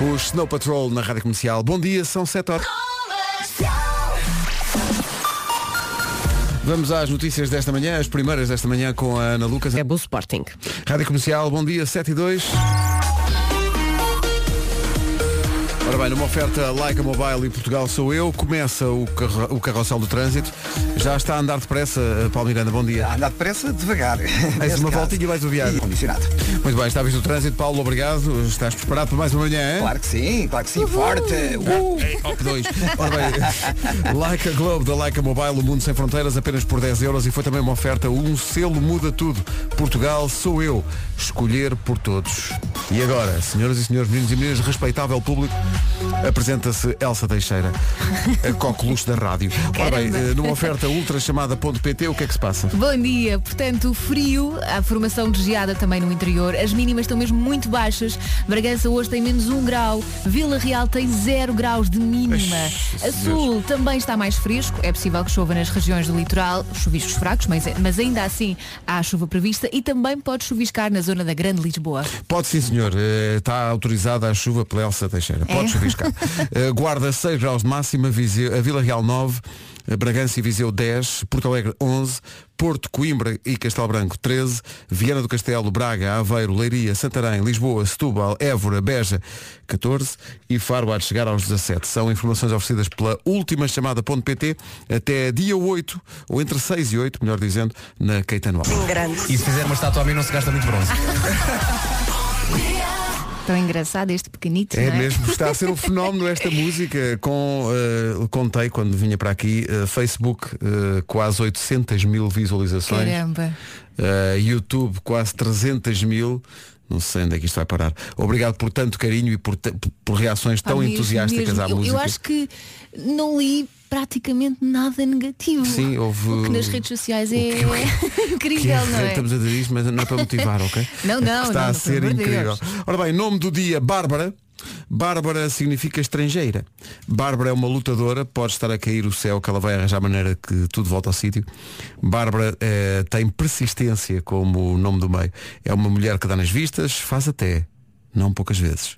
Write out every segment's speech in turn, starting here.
Os Snow Patrol na Rádio Comercial. Bom dia, são 7 horas. Vamos às notícias desta manhã, as primeiras desta manhã com a Ana Lucas. É o Sporting. Rádio Comercial, bom dia, 7 e 2. Ora bem, numa oferta Like a Mobile em Portugal sou eu, começa o, carro, o carrossel do trânsito. Já está a andar depressa, Paulo Miranda, bom dia. A andar depressa, devagar. Mais uma voltinha e vais o viagem. Condicionado. Muito bem, está visto o trânsito, Paulo, obrigado. Estás preparado para mais uma manhã, hein? Claro que sim, claro que sim, forte. Uh. Ei, op dois. Ora bem, like a Globe da Like a Mobile, o mundo sem fronteiras, apenas por 10 euros e foi também uma oferta, um selo muda tudo. Portugal sou eu, escolher por todos. E agora, senhoras e senhores, meninos e meninas, respeitável público, apresenta-se Elsa Teixeira, a coqueluche da rádio. Ora bem, eh, numa oferta ultra chamada .pt, o que é que se passa? Bom dia, portanto, frio, a formação de geada também no interior, as mínimas estão mesmo muito baixas, Bragança hoje tem menos 1 grau, Vila Real tem 0 graus de mínima, a sul também está mais fresco, é possível que chova nas regiões do litoral, chuviscos fracos, mas, mas ainda assim há chuva prevista e também pode chuviscar na zona da Grande Lisboa. Pode sim, senhor. Eh, Está autorizada a chuva pela Elsa Teixeira. Pode É? chuviscar. Eh, Guarda 6 graus de máxima, Viseu, a Vila Real 9, eh, Bragança e Viseu 10, Porto Alegre 11, Porto, Coimbra e Castelo Branco 13, Viana do Castelo, Braga, Aveiro, Leiria, Santarém, Lisboa, Setúbal, Évora, Beja 14 e Faro há de chegar aos 17. São informações oferecidas pela última chamada.pt até dia 8, ou entre 6 e 8, melhor dizendo, na Caetano Alves. E se fizer uma estátua a mim não se gasta muito bronze. Tão engraçado este pequenito, É é? mesmo, está a ser um fenómeno esta música com, eh, contei quando vinha para aqui, eh, Facebook eh, quase 800 mil visualizações, Caramba. YouTube quase 300 mil, não sei onde é que isto vai parar. Obrigado por tanto carinho e por, por reações tão Ah, mesmo, entusiásticas mesmo. à eu, música. Eu acho que não li praticamente nada negativo. Sim, houve- O que nas redes sociais é que- que incrível, é, não é? Estamos a dizer isto, mas não é para motivar, ok? Não, não, Está não, a ser incrível. Deus. Ora bem, nome do dia, Bárbara. Bárbara significa estrangeira. Bárbara é uma lutadora, pode estar a cair o céu que ela vai arranjar maneira que tudo volta ao sítio. Bárbara eh, tem persistência como o nome do meio. É uma mulher que dá nas vistas, faz até, não poucas vezes,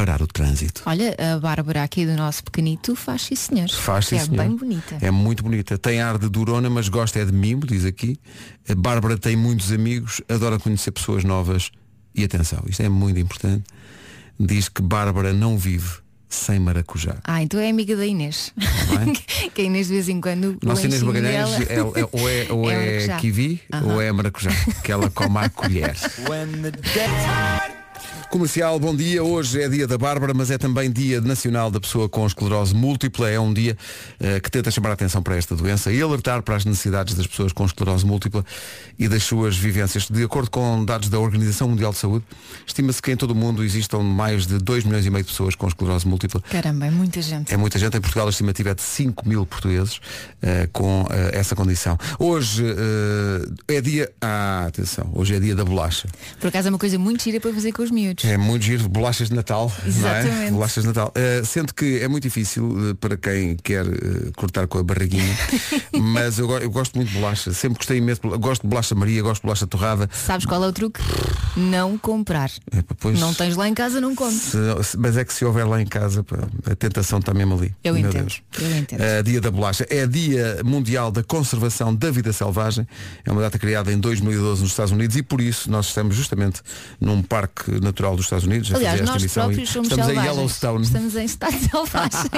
parar o trânsito. Olha, a Bárbara aqui do nosso pequenito faz sim senhor. Faz sim, é senhor. bem bonita. É muito bonita. Tem ar de durona, mas gosta é de mimo, diz aqui. A Bárbara tem muitos amigos, adora conhecer pessoas novas. E atenção, isto é muito importante. Diz que Bárbara não vive sem maracujá. Ah, então é amiga da Inês. Que a Inês de vez em quando. Nossa Inês Magalhães é, é- ou é, ou É é, maracujá. kiwi ou é maracujá, que ela come à colher. Comercial, bom dia. Hoje é dia da Bárbara, mas é também dia nacional da pessoa com esclerose múltipla. É um dia eh, que tenta chamar a atenção para esta doença e alertar para as necessidades das pessoas com esclerose múltipla e das suas vivências. De acordo com dados da Organização Mundial de Saúde, estima-se que em todo o mundo existam mais de 2 milhões e meio de pessoas com esclerose múltipla. Caramba, é muita gente. É muita gente. Em Portugal a estimativa é de 5 mil portugueses eh, com eh, essa condição. Hoje é dia. Ah, atenção, hoje é dia da bolacha. Por acaso é uma coisa muito gira para fazer com os miúdos. É muito giro, bolachas de Natal. Não é? Exatamente. Bolachas de Natal. Eh, sendo que é muito difícil eh, para quem quer eh, cortar com a barriguinha. mas eu, eu gosto muito de bolacha. Sempre gostei imenso. Gosto de bolacha Maria, gosto de bolacha torrada. Sabes qual é o truque? Não comprar. É, pois, Não tens lá em casa, não comes. mas é que se houver lá em casa, pá, a tentação está mesmo ali. Eu Meu entendo, Deus. eu entendo. Eh, dia da bolacha. É dia mundial da conservação da vida selvagem. É uma data criada em 2012 nos Estados Unidos e por isso nós estamos justamente num parque natural dos Estados Unidos. Aliás, nós próprios e somos estamos selvagens. em Yellowstone. Estamos em estado selvagem.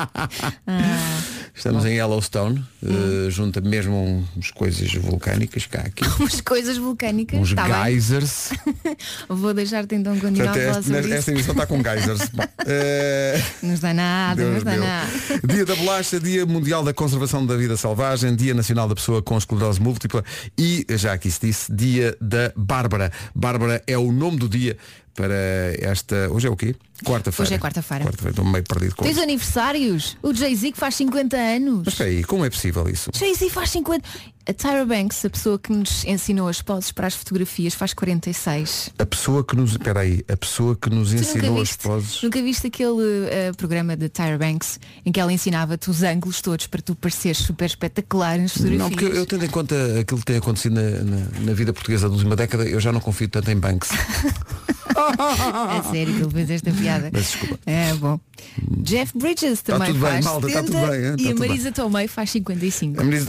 Ah, Estamos em Yellowstone, eh, junto a mesmo uns coisas vulcânicas cá aqui. umas coisas vulcânicas. Uns Tá geysers. Vou deixar-te então continuar Portanto, a falar esta, emissão está com geysers. Bom, eh, Não está nada, Deus está meu. nada. Dia da bolacha, Dia Mundial da Conservação da Vida Selvagem, Dia Nacional da Pessoa com Esclerose Múltipla e, já aqui se disse, Dia da Bárbara. Bárbara é o nome do dia para esta. Hoje é o quê? Quarta-feira. Hoje é quarta-feira. Quarta-feira, estou meio perdido com Tens isso. aniversários? O Jay-Z que faz 50 anos. Mas espera aí, como é possível isso? Jay-Z faz 50. A Tyra Banks, a pessoa que nos ensinou as poses para as fotografias, faz 46. A pessoa que nos. Espera aí, a pessoa que nos Tu ensinou nunca as viste, poses. nunca viste aquele eh, programa da Tyra Banks em que ela ensinava-te os ângulos todos para tu pareceres super espetacular nas fotografias? Não, porque eu, eu tendo em conta aquilo que tem acontecido na, na- na vida portuguesa da última década, eu já não confio tanto em Banks. É sério que ele fez esta piada. Mas desculpa. É bom. Jeff Bridges também tudo bem, faz malta, tá 70 tudo bem, hein? Tá e a tudo bem. Marisa Tomei faz 55. A diz-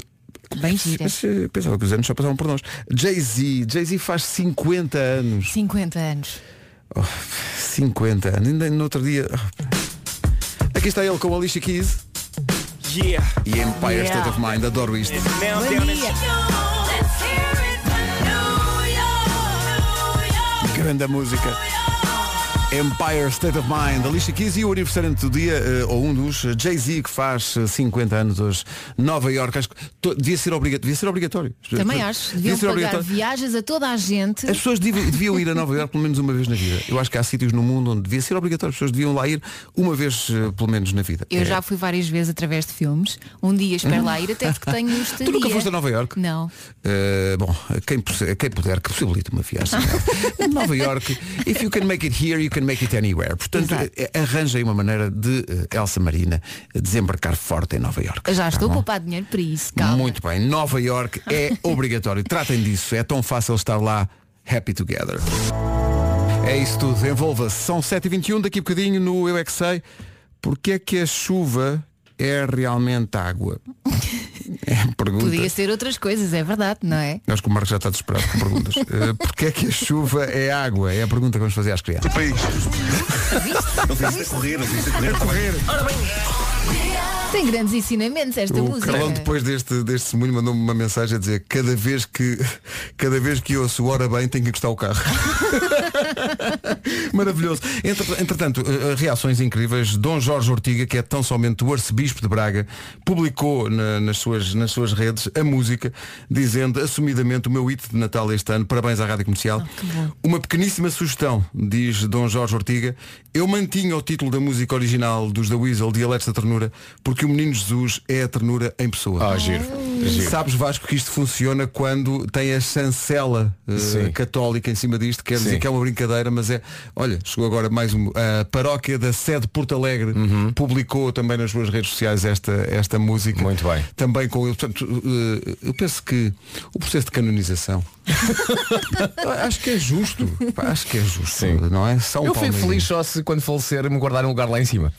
Bem gira. Mas eh, pensava que os anos só passavam por nós. Jay-Z, Jay-Z faz 50 anos. 50 anos. Oh, 50 anos. Ainda no outro dia. oh. Aqui está ele com a Alicia Keys Yeah. e Empire Yeah. State of Mind. Adoro isto. Grande música. Empire State of Mind, Alicia Keys e o aniversário do dia, eh, ou um dos, eh, Jay-Z, que faz eh, 50 anos hoje, Nova York, acho que devia ser, obriga devia ser obrigatório. Também acho. Deviam pagar viagens a toda a gente. As pessoas deviam, ir a Nova York pelo menos uma vez na vida. Eu acho que há sítios no mundo onde devia ser obrigatório, as pessoas deviam lá ir uma vez eh, pelo menos na vida. Eu É. já fui várias vezes através de filmes. Um dia espero lá ir, até porque tenho estadia. Tu nunca foste a Nova York? Não. Uh, bom, quem, puder- quem puder que possibilite uma viagem Nova York, if you can make it here, you can make it anywhere. Portanto, Exato. eh, arranja aí uma maneira de eh, Elsa Marina desembarcar forte em Nova York. Eu já Tá estou a poupar dinheiro para isso, calma. Muito bem, Nova York é obrigatório. Tratem disso, é tão fácil estar lá happy together. É isso tudo, envolva-se. São 7h21, daqui a bocadinho no Eu é que sei. Porque é que a chuva é realmente água? É pergunta. Podia ser outras coisas, é verdade, não é? Acho que o Marcos já está desesperado com perguntas. Uh, Porquê é que a chuva é água? É a pergunta que vamos fazer às crianças. Não fiz a correr, não fiz a correr. Tem grandes ensinamentos esta O música. Carlão depois deste, deste testemunho mandou-me uma mensagem a dizer cada vez que cada vez que ouço ora bem tenho que encostar o carro. Maravilhoso. Entre- entretanto, eh, reações incríveis. Dom Jorge Ortiga, que é tão somente o arcebispo de Braga, publicou na- nas, suas, nas suas redes a música, dizendo assumidamente o meu hit de Natal este ano. Parabéns à Rádio Comercial. Uma pequeníssima sugestão, diz Dom Jorge Ortiga. Eu mantinha o título da música original dos The Weasel, Dialetos da Ternura, porque o Menino Jesus é a ternura em pessoa. Ah, giro. Giro. Sabes, Vasco, que isto funciona quando tem a chancela Sim. católica em cima disto, quer dizer Sim. que é uma brincadeira, mas é. Olha, chegou agora mais um. A paróquia da sede Porto Alegre Uhum. publicou também nas suas redes sociais esta, esta música. Muito bem. Também com ele. Portanto, eh, eu penso que o processo de canonização. acho que é justo. Pá, Acho que é justo. Sim. Não é? São Eu fui feliz só se quando falecer me guardarem um lugar lá em cima.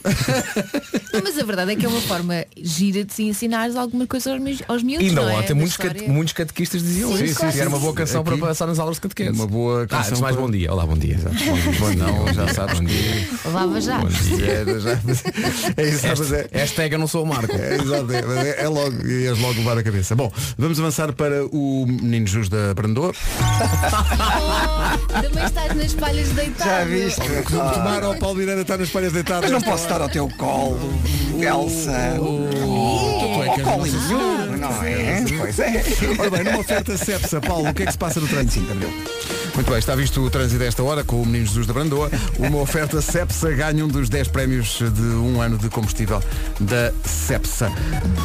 Não, mas a verdade é que é uma forma gira de se ensinares alguma coisa aos, mi- aos miúdos. E não, é? ontem Da muitos, cate- muitos catequistas diziam Sim, isso. sim, que era sim, uma boa sim. canção Aqui, para passar nas aulas de catequese. Uma boa Ah, canção antes de mais para- bom dia. Olá, bom dia. Bom, não, já sabes Bom dia. Lava já. Bom dia. É, já- é isso, mas é, Hashtag eu não sou o Marco. É, exato, é, é, é logo, ias logo levar a cabeça. Bom, vamos avançar para o Menino Jus da Brandoa. Também estás nas palhas deitado. Já viste? Tomar ao Paulo Miranda está nas palhas deitadas. Mas não posso estar ao teu colo, Elsa. Colo nossa nenhum, não é? Pois é. Ora bem, numa oferta Cepsa, Paulo, o que é que se passa no trânsito? Muito bem, está visto o trânsito desta hora com o Menino Jesus da Brandoa. Uma oferta Cepsa ganha um dos 10 prémios de um ano de combustível da Cepsa.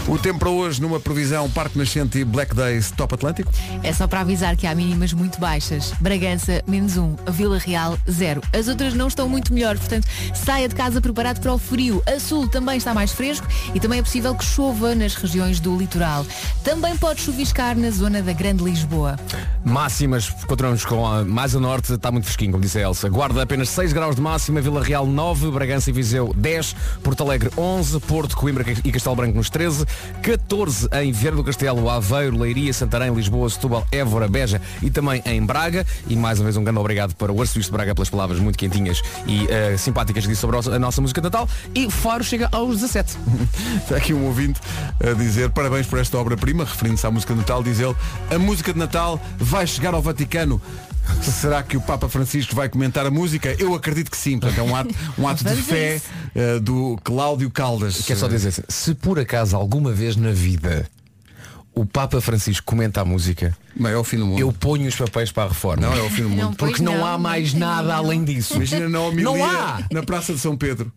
O tempo para hoje, numa previsão Parque Nascente e Black Days Top Atlântico. É só para avisar que há mínimas muito baixas. Bragança, menos um. Vila Real, zero. As outras não estão muito melhor, portanto, saia de casa preparado para o frio. A sul também está mais fresco e também é possível que chova nas regiões do litoral. Também pode chuviscar na zona da Grande Lisboa. Máximas, continuamos com a mais a norte, está muito fresquinho, como disse a Elsa. Guarda apenas 6 graus de máxima, Vila Real 9, Bragança e Viseu 10, Porto Alegre 11, Porto, Coimbra e Castelo Branco nos 13, 14 em Vieira do Castelo, Aveiro, Leiria, Santarém, Lisboa, Setúbal, Évora, Beja e também em Braga. E mais uma vez um grande obrigado para o Arcebispo de Braga pelas palavras muito quentinhas e eh, simpáticas que disse sobre a nossa música de Natal. E Faro chega aos 17. Está aqui um ouvinte a dizer parabéns por esta obra-prima, referindo-se à música de Natal, diz ele, a música de Natal vai chegar ao Vaticano. Será que o Papa Francisco vai comentar a música? Eu acredito que sim, portanto é um ato, um ato de fé eh, do Cláudio Caldas. Quer só dizer assim, se por acaso alguma vez na vida o Papa Francisco comenta a música, Bem, é o fim do mundo. eu ponho os papéis para a reforma. Não, é o fim do mundo. Não, Porque não, não, há mais nada além disso. Imagina na homilia Não há! na Praça de São Pedro.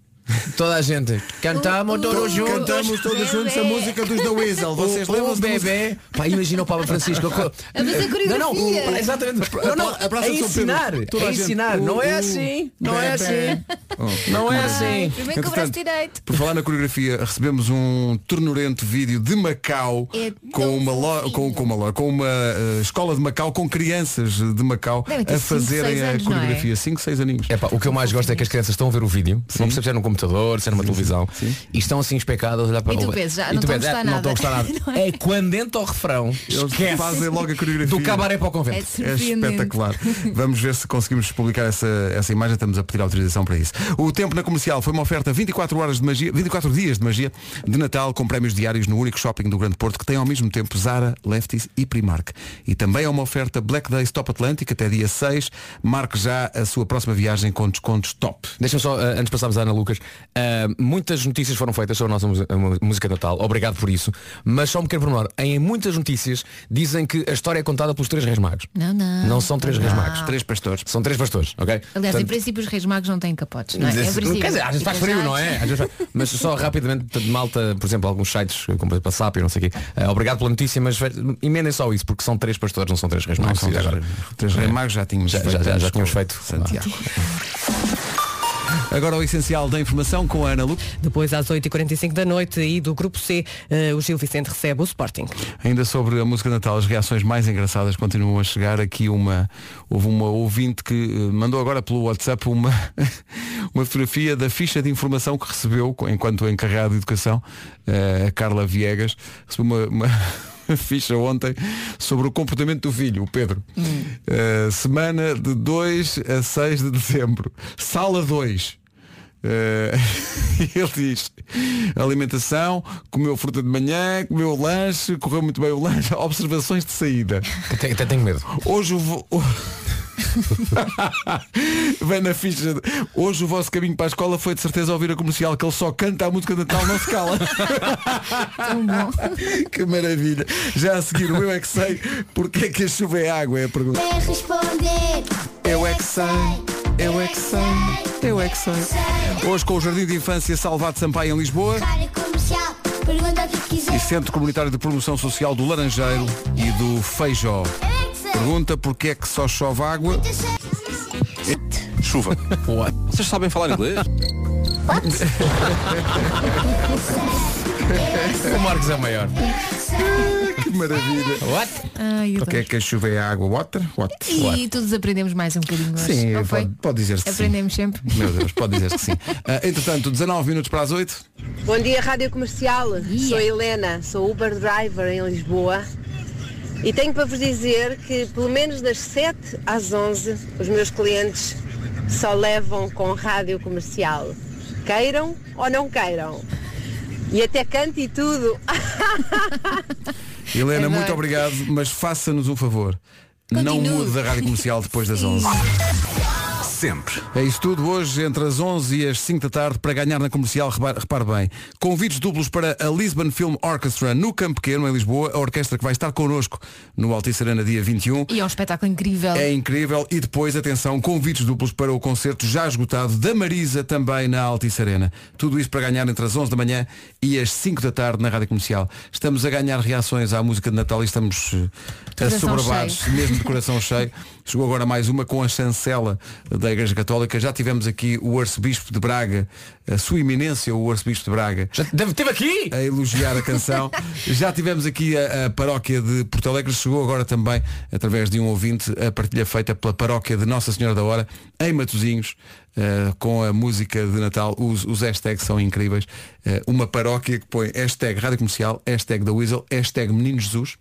Toda a gente. Cantamos todos juntos. Cantamos todos juntos a música dos The Weasel. Vocês lembram o bebê. Pá, imagina o Papa Francisco. A fazer coreografia. Não, não, exatamente. Não, não, a é Pedro. ensinar. A É ensinar. Não é assim. Não é assim. Oh, Não é assim. Primeiro direito. Por falar na coreografia, recebemos um tornurento vídeo de Macau É com uma, com, com uma lo- com uma eh, escola de Macau com crianças de Macau a cinco, fazerem seis a não é? coreografia. 5, 6 aninhos. Epá, o que eu mais gosto é que as crianças estão a ver o vídeo, não percebem se é no computador, se é numa televisão, e estão assim especadas a olhar para E tu o pensas, já, E não tu estão a pensas, gostar "Ah, Não nada." estão a gostar nada. Não é? É quando entra o refrão, Eles esquece. fazem logo a coreografia. do cabaré para o É convento. É surpreendente. espetacular. Vamos ver se conseguimos publicar essa, essa imagem. Estamos a pedir autorização para isso. O tempo na comercial foi uma oferta 24 horas de magia, 24 dias de magia de Natal com prémios diários no único shopping do Grande Porto que tem ao mesmo tempo Zara, Lefties e Primark. E também é uma oferta Black Days Top Atlântico até dia 6. Marque já a sua próxima viagem com descontos top. Deixa-me só, eh, antes de passarmos à Ana Lucas, eh, muitas notícias foram feitas sobre a nossa música de Natal, obrigado por isso, mas só um pequeno pormenor, em muitas notícias dizem que a história é contada pelos três reis magos. Não, não. Não são três reis Não. magos. Três pastores. São três pastores, ok? Aliás, em Portanto, princípio os reis magos não têm capotes, não é? Em Quer princípio. dizer, às vezes faz frio, não é? Faz- Mas só rapidamente, de malta, por exemplo, alguns sites, como a SAP e não sei o quê. eh, obrigado pela notícia, mas emendem só isso, porque são três pastores, não são três reis magos. são E três- agora- três reis magos já tínhamos Já- feito já- já- já tínhamos feito. Santiago. Agora o essencial da informação com a Ana Lu. Depois, às 8h45 da noite e do Grupo C, eh, o Gil Vicente recebe o Sporting. Ainda sobre a música Natal, as reações mais engraçadas continuam a chegar. Aqui uma, houve uma ouvinte que eh, mandou agora pelo WhatsApp uma, uma fotografia da ficha de informação que recebeu enquanto encarregado de educação, eh, a Carla Viegas, recebeu uma, uma ficha ontem sobre o comportamento do filho, o Pedro. Eh, semana de 2 a 6 de dezembro. Sala 2. Eh, ele diz alimentação, comeu fruta de manhã, comeu lanche, correu muito bem o lanche, observações de saída. Até, até tenho medo. Hoje o vo... Vem na ficha de... Hoje o vosso caminho para a escola foi de certeza ouvir a comercial que ele só canta a música de Natal, não se cala. Que maravilha. Já a seguir o Eu é que sei porque é que a chuva é água, é a pergunta. Quer responder? Eu é que sei, eu é que sei, eu é que sei. Hoje com o Jardim de Infância Salvado Sampaio em Lisboa e Centro Comunitário de Promoção Social do Laranjeiro e do Feijó. Que. Pergunta porque é que só chove água. Chuva. Vocês sabem falar inglês? O Marcos é o maior. Que maravilha. What? Ai, eu Porque é que a chuva é água? Water? What? E todos aprendemos mais um bocadinho hoje. Sim, não pode, pode dizer-se que sim. Aprendemos sempre. Meu Deus, pode dizer que sim. Ah, entretanto, 19 minutos para as 8. Bom dia, Rádio Comercial. dia. Sou Helena, sou Uber Driver em Lisboa. E tenho para vos dizer que pelo menos das 7 às 11 os meus clientes só levam com rádio comercial. Queiram ou não queiram. E até canto e tudo. Helena, Adoro. muito obrigado, mas faça-nos um favor. Não Continue. mude da rádio comercial depois das 11. Sempre. É isso tudo hoje, entre as 11 e as 5 da tarde, para ganhar na comercial, repare, repare bem. Convites duplos para a Lisbon Film Orchestra no Campo Pequeno, em Lisboa, a orquestra que vai estar connosco no Altice Arena dia 21. E é um espetáculo incrível. É incrível. E depois, atenção, convites duplos para o concerto já esgotado da Marisa também na Altice Arena. Tudo isso para ganhar entre as 11 da manhã e as 5 da tarde na Rádio Comercial. Estamos a ganhar reações à música de Natal e estamos eh, assoberbados, mesmo de coração cheio. Chegou agora mais uma com a chancela da Igreja Católica. Já tivemos aqui o Arcebispo de Braga, a sua eminência, o Arcebispo de Braga, Já teve, aqui? a elogiar a canção. Já tivemos aqui a, a paróquia de Porto Alegre, chegou agora também, através de um ouvinte, a partilha feita pela paróquia de Nossa Senhora da Hora, em Matosinhos, eh, com a música de Natal. Os, os hashtags são incríveis. Eh, uma paróquia que põe hashtag Rádio Comercial, hashtag da Weasel, hashtag Menino Jesus,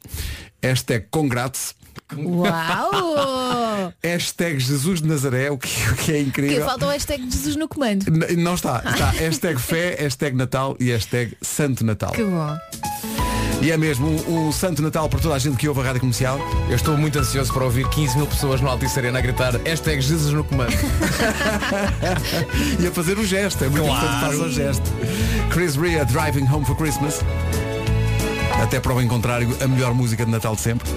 hashtag Congrats, Uau! hashtag Jesus de Nazaré, o que, o que é que incrível. falta o hashtag Jesus no comando. N- Não está, está hashtag fé, hashtag Natal e hashtag Santo Natal. Que bom. E é mesmo um, um Santo Natal para toda a gente que ouve a rádio comercial. Eu estou muito ansioso para ouvir 15 mil pessoas no Altice Arena a gritar hashtag Jesus no comando. e a fazer o gesto. É muito Claro. importante que faça o gesto. Chris Rea, Driving Home for Christmas. Até prova em contrário, a melhor música de Natal de sempre.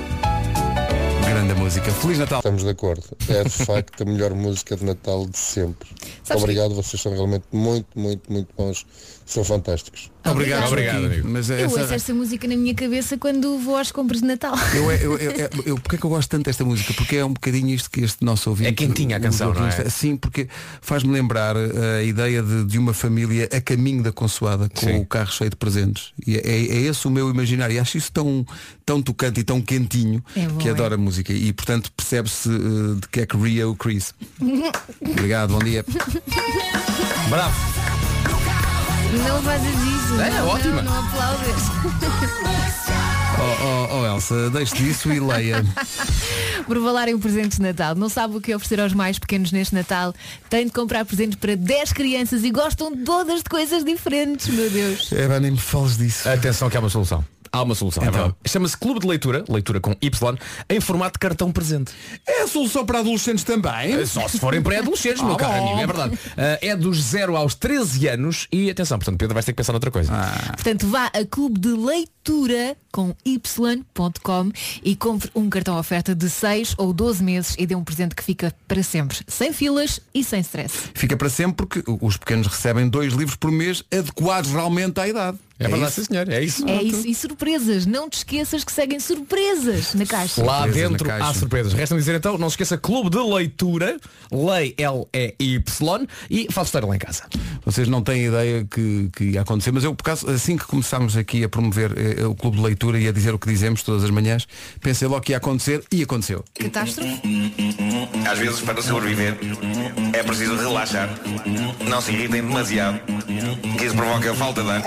Grande música. Feliz Natal. Estamos de acordo. É de facto a melhor música de Natal de sempre. Sabes Obrigado, vocês são realmente muito, muito, muito bons. São fantásticos. Obrigado, Obrigado, Joaquim. amigo. Mas Eu essa- ouço esta música na minha cabeça quando vou às compras de Natal. Eu, eu, eu, eu, eu, porque é que eu gosto tanto desta música? Porque é um bocadinho isto que este nosso ouvinte. É quentinha a canção, não é? Sim, porque faz-me lembrar eh, a ideia de, de uma família a caminho da consoada com Sim. o carro cheio de presentes. E é, é esse o meu imaginário. E acho isso tão, tão tocante e tão quentinho É bom, que é. adoro a música. E portanto percebe-se eh, de que é que ria o Chris. Obrigado, bom dia. Bravo. Não fazes isso. É, não, ótima. Não, não aplaudes. Oh, oh, oh, Elsa, deixe disso e leia. Por falar em presentes de Natal, não sabe o que oferecer aos mais pequenos neste Natal? Tem de comprar presentes para 10 crianças e gostam todas de coisas diferentes, meu Deus. É, pá, nem me fales disso. Atenção que há uma solução. Há uma solução. Então. Chama-se Clube de Leitura, leitura com Y, em formato de cartão presente. É a solução para adolescentes também? Só se forem pré-adolescentes, meu Ah, caro bom. amigo, é verdade. Ah, é dos 0 aos 13 anos e atenção, portanto, Pedro vais ter que pensar noutra coisa. Portanto, vá a clube de leitura com y.com e compre um cartão oferta de 6 ou 12 meses e dê um presente que fica para sempre, sem filas e sem stress. Fica para sempre porque os pequenos recebem dois livros por mês adequados realmente à idade. É, verdade, isso? sim senhor, é isso. É isso, e surpresas, não te esqueças que seguem surpresas na caixa. Lá Surpresas dentro caixa. há surpresas. Resta-me dizer então, não se esqueça Clube de Leitura, Lei L-E-Y e faço história lá em casa. Vocês não têm ideia que, que ia acontecer, mas eu, por causa, assim que começámos aqui a promover eh, o clube de leitura e a dizer o que dizemos todas as manhãs, pensei logo que ia acontecer e aconteceu. Catástrofe? Às vezes, para sobreviver, é preciso relaxar. Não se irritem demasiado, que isso provoca falta de ar.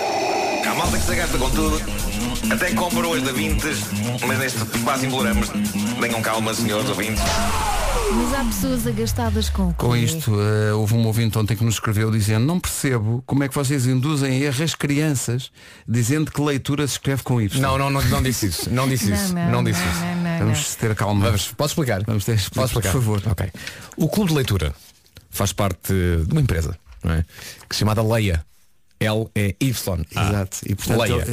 Há malta que se gasta com tudo, até compra hoje da Vintes, mas neste quase imploramos. Tenham calma, senhores ouvintes. Mas há pessoas agastadas com o Com quê? isto, eh, houve um ouvinte ontem que nos escreveu dizendo não percebo como é que vocês induzem erro as crianças dizendo que leitura se escreve com Y. Não, não, não, não disse isso. Não disse isso. Não, disse isso. não, não, Vamos ter calma. Vamos, posso explicar? Vamos ter- explica, Posso explicar? por favor. Ok. O Clube de Leitura faz parte de uma empresa, não é? Que se chamada Leia. L-E-Y. Exato. E portanto Leia.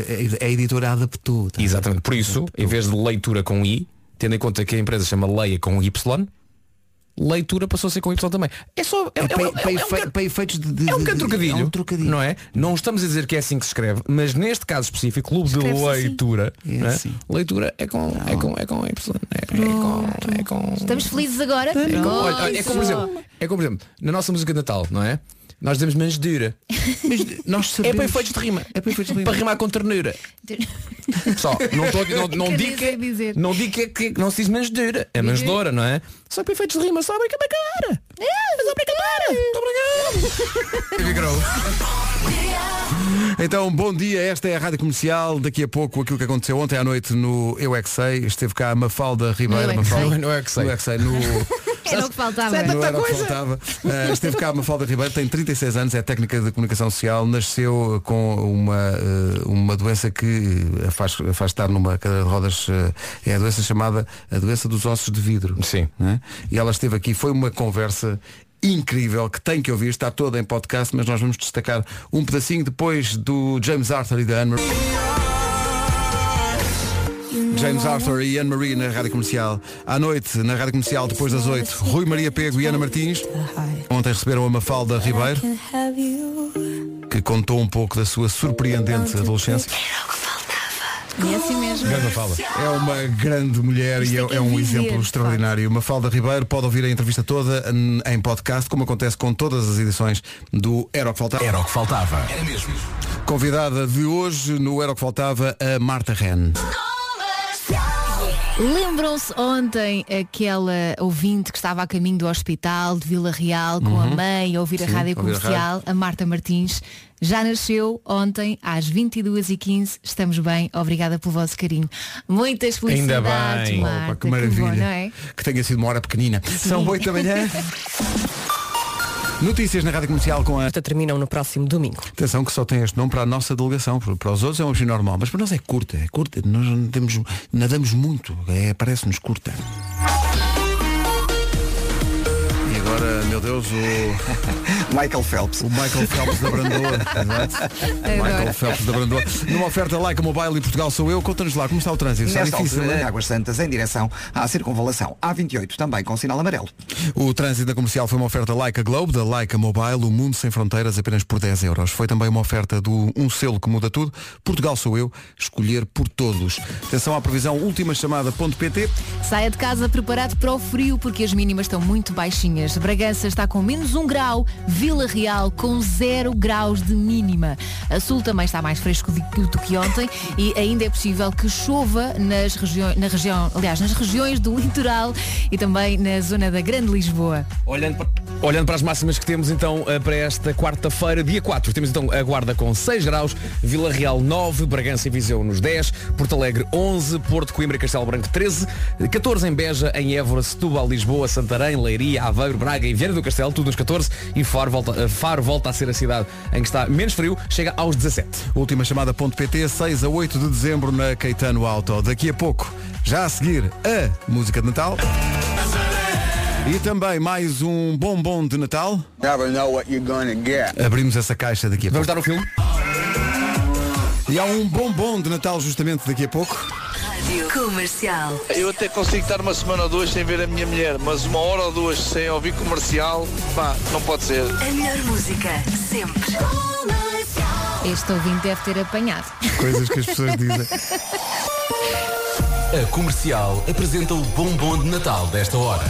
a, a editora adaptou. tá? Exatamente. Por isso, em vez de leitura com I, tendo em conta que a empresa chama Leia com Y, leitura passou a ser com Y também. É só. É, É é, é- é um para efeitos de, de- é um bocado trocadilho, é um trocadilho. não é? Não estamos a dizer que é assim que se escreve, mas neste caso específico, clube de assim. leitura, É não é? assim. leitura é com, é com, é com Y, é, é com, é com. Estamos felizes agora? Olha, olha, é como, por exemplo, é como, por exemplo, na nossa música de Natal, não é? Nós dizemos manjedura. Mas nós É sabemos. para efeitos de rima. É para efeitos de rima. Para rimar com ternura. Só, não, tô, não, não digo que, sei dizer. não digo que, é- que não se diz manjedura. É manjedora, não é? Só para efeitos de rima, só brinca bem cara. É, só brinca Muito obrigado. Então, bom dia, esta é a Rádio Comercial. Daqui a pouco aquilo que aconteceu ontem à noite no Eu é Que Sei. Esteve cá a Mafalda Ribeiro. No Eu é que Mafalda- Sei. No Eu é que Sei. No Eu é. Era o que faltava. Não era o que faltava. Uh, esteve cá a Mafalda Ribeiro, tem 36 anos, é técnica de comunicação social, nasceu com uma, uh, uma doença que a faz, a faz estar numa cadeira de rodas, uh, é a doença chamada a doença dos ossos de vidro. Sim. né? E ela esteve aqui, foi uma conversa incrível que tem que ouvir, está toda em podcast, mas nós vamos destacar um pedacinho depois do James Arthur e da Anne Marie. James Arthur e Anne Marie na Rádio Comercial. À noite, na Rádio Comercial, depois das 8, Rui Maria Pego e Ana Martins. Ontem receberam a Mafalda Ribeiro, que contou um pouco da sua surpreendente adolescência. É assim mesmo. Fala. É uma grande mulher Isto e é é, é é um viver, exemplo de extraordinário. Mafalda Ribeiro pode ouvir a entrevista toda em podcast, como acontece com todas as edições do Era o que Faltava. Era o que faltava. Era mesmo. Convidada de hoje no Era o que Faltava, a Marta Ren. Lembram-se ontem aquela ouvinte que estava a caminho do hospital de Vila Real com a mãe a ouvir a Sim, rádio a a comercial, a, Marta Martins. Já nasceu ontem às 22h15. Estamos bem. Obrigada pelo vosso carinho. Muitas Ainda felicidades, bem. Marta. Opa, que maravilha. bom, não é? Que tenha sido uma hora pequenina. São 8 da manhã. Notícias na Rádio Comercial com a Esta terminam no próximo domingo. Atenção que só tem este nome para a nossa delegação, para para os outros é um objetivo normal, mas para nós é curta, é curta, nós não temos, nadamos muito, é, parece-nos curta. Agora meu Deus, o, Michael Phelps. o Michael Phelps da Brandoa. Exato. Michael Phelps da Brandoa. Numa oferta Like Mobile e Portugal sou eu. Conta-nos lá como está o trânsito. Está Nesta difícil, altura, é? Águas Santas em direção à circunvalação A28, também com sinal amarelo. O trânsito da comercial foi uma oferta Like a Globe, da Like a Mobile, o mundo sem fronteiras apenas por 10 euros. Foi também uma oferta do Um Selo que muda tudo. Portugal sou eu, escolher por todos. Atenção à previsão última chamada.pt. Saia de casa preparado para o frio porque as mínimas estão muito baixinhas. Bragança está com menos um grau, Vila Real com zero graus de mínima. A Sul também está mais fresco do do que ontem e ainda é possível que chova nas regiões, na região, aliás, nas regiões do litoral e também na zona da Grande Lisboa. Olhando para, olhando para as máximas que temos então eh, para esta quarta-feira, dia 4, temos então a Guarda com 6 graus, Vila Real 9, Bragança e Viseu nos 10, Porto Alegre 11, Porto Coimbra e Castelo Branco 13, 14 em Beja, em Évora, Setúbal, Lisboa, Santarém, Leiria, Aveiro, Braga e Viana do Castelo, tudo nos 14 e Faro volta, eh, Faro volta a ser a cidade em que está menos frio, chega aos 17. Última chamada.pt, 6 a 8 de dezembro na Caetano Auto. Daqui a pouco, já a seguir, a música de Natal. E também mais um bombom de Natal. Never know what you're gonna get. Abrimos essa caixa daqui a Vamos pouco. dar o filme? E há um bombom de Natal justamente daqui a pouco. Comercial. Eu até consigo estar uma semana ou duas sem ver a minha mulher, mas uma hora ou duas sem ouvir comercial, pá, não pode ser. A melhor música, sempre. Este ouvinte deve ter apanhado. Coisas que as pessoas dizem. A Comercial apresenta o bombom de Natal desta hora.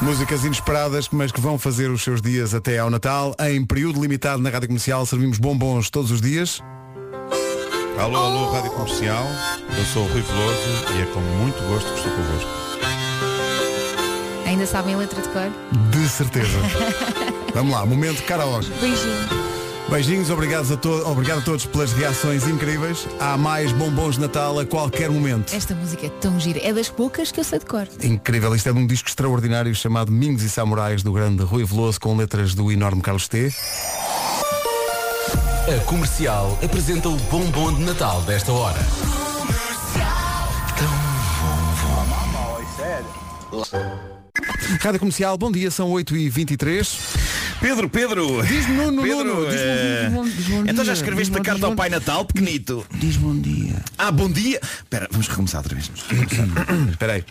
Músicas inesperadas, mas que vão fazer os seus dias até ao Natal. Em período limitado na Rádio Comercial, servimos bombons todos os dias. Alô, alô, Rádio Comercial. Eu sou o Rui Veloso e é com muito gosto que estou convosco. Ainda sabem a letra de cor? De certeza. Vamos lá, momento karaoke. Beijinho. Beijinhos, obrigados a to obrigado a todos pelas reações incríveis. Há mais bombons de Natal a qualquer momento. Esta música é tão gira. É das poucas que eu sei de cor. Incrível, isto é de um disco extraordinário chamado Mingos e Samurais do grande Rui Veloso com letras do enorme Carlos T. A Comercial apresenta o bombom de Natal desta hora. Rádio Comercial, bom dia, são 8h23. Pedro, Pedro. Diz-me Nuno, Pedro, Nuno, diz-me, eh, diz-me, diz-me, diz-me, Então já escreveste a carta ao. Pai Natal, pequenito? Diz bom dia. Ah, bom dia. Espera, vamos recomeçar outra vez. Espera aí.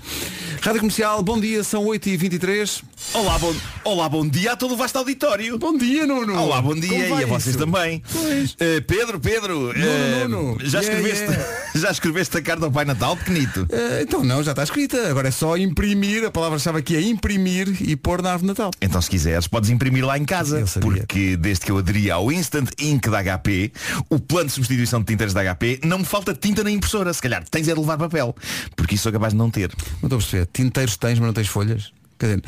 Rádio Comercial, bom dia, são 8h23. Olá, bom, olá, bom dia a todo o vasto auditório. Bom dia, Nuno. Olá, bom dia e a vocês isso? também. Pois. Eh, Pedro, Pedro, eh, Nuno. já, Yeah, escreveste, yeah. já escreveste a carta ao Pai Natal, pequenito? Eh, então não, já está escrita. Agora é só imprimir, a palavra-chave aqui é imprimir e pôr na árvore de Natal. Então se quiseres podes imprimir lá em casa Porque desde que eu aderi ao Instant Ink da HP O plano de substituição de tinteiros da HP Não me falta tinta na impressora Se calhar tens é de levar papel Porque isso sou capaz de não ter Não estou a perceber. Tinteiros tens, mas não tens folhas? Quer dizer,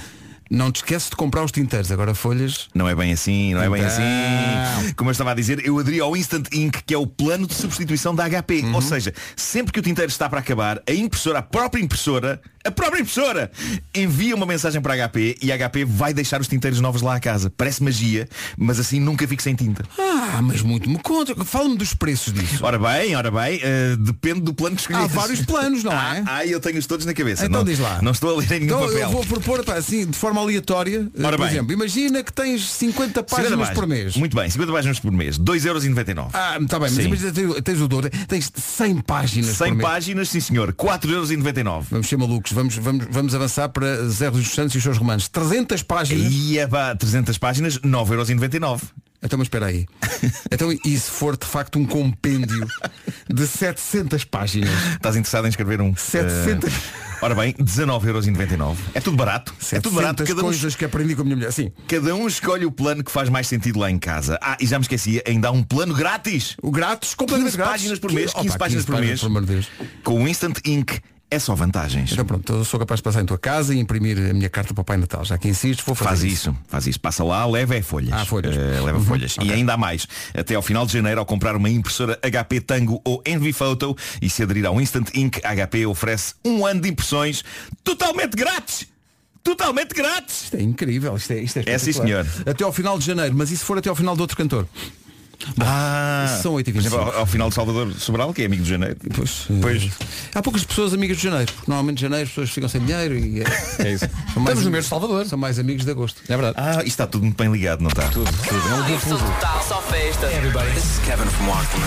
não te esqueces de comprar os tinteiros, agora folhas. Não é bem assim, não é bem Então. assim Como eu estava a dizer, eu aderi ao Instant Ink Que é o plano de substituição da HP Uhum. Ou seja, sempre que o tinteiro está para acabar A impressora, a própria impressora A própria impressora Envia uma mensagem para a HP E a HP vai deixar os tinteiros novos lá à casa Parece magia, mas assim nunca fico sem tinta Ah, mas muito me conta. Fala-me dos preços disso. Ora bem, ora bem, eh, depende do plano que escolheres. Há vários planos, não é? Ah, eu tenho-os todos na cabeça. Então não, diz lá. Não estou a ler em nenhum Então papel. eu vou propor, pá, assim, de forma aleatória. eh, Ora por bem. exemplo, imagina que tens 50 50 páginas páginas. por mês. Muito bem, 50 páginas por mês. 2,99€. Ah, está bem, mas Sim. imagina tens, tens o dobro. Tens 100 páginas 100 por mês. páginas, sim senhor. 4,99€. Vamos ser malucos. Vamos, vamos, vamos avançar para Zé dos Santos e os seus romanos. 300 páginas. E pá, 300 páginas, 9,99€. Então, mas espera aí. Então, e se for de facto um compêndio de 700 páginas? Estás interessado em escrever um? 700. Eh, ora bem, 19,99€. É tudo barato. É tudo barato. 700 Cada um, coisas que aprendi com a minha mulher. Sim. cada um escolhe o plano que faz mais sentido lá em casa. Ah, e já me esqueci, ainda há um plano grátis. O grátis, completamente 15 grátis. páginas por mês, 15 Opa, páginas por mês. Pelo amor de Deus. Com o Instant Ink é só vantagens. Então pronto, eu sou capaz de passar em tua casa e imprimir a minha carta para o Pai Natal. Já que insistes, vou fazer Faz isso, faz isso. Passa lá, leva é folhas. Ah, folhas. Eh, leva Uhum, folhas. ok. E ainda mais. Até ao final de janeiro, ao comprar uma impressora HP Tango ou Envy Photo e se aderir ao Instant Ink, HP oferece um ano de impressões totalmente grátis. Totalmente grátis. Isto é incrível, isto é, isto é É, sim, senhor. Até ao final de janeiro, mas e se for até ao final de outro cantor? Ah, São 8 e por exemplo, ao, ao final de Salvador Sobral, que é amigo de janeiro. Pois, Pois. Há poucas pessoas amigas de janeiro, porque normalmente janeiro as pessoas ficam sem dinheiro e é, É isso. são mais, Estamos no mês de Salvador. são mais amigos de agosto. É verdade. Ah, isto está tudo muito bem ligado, não está? Tudo. É um dia fuso. Total, só festa. Everybody. This is Kevin from Walkman.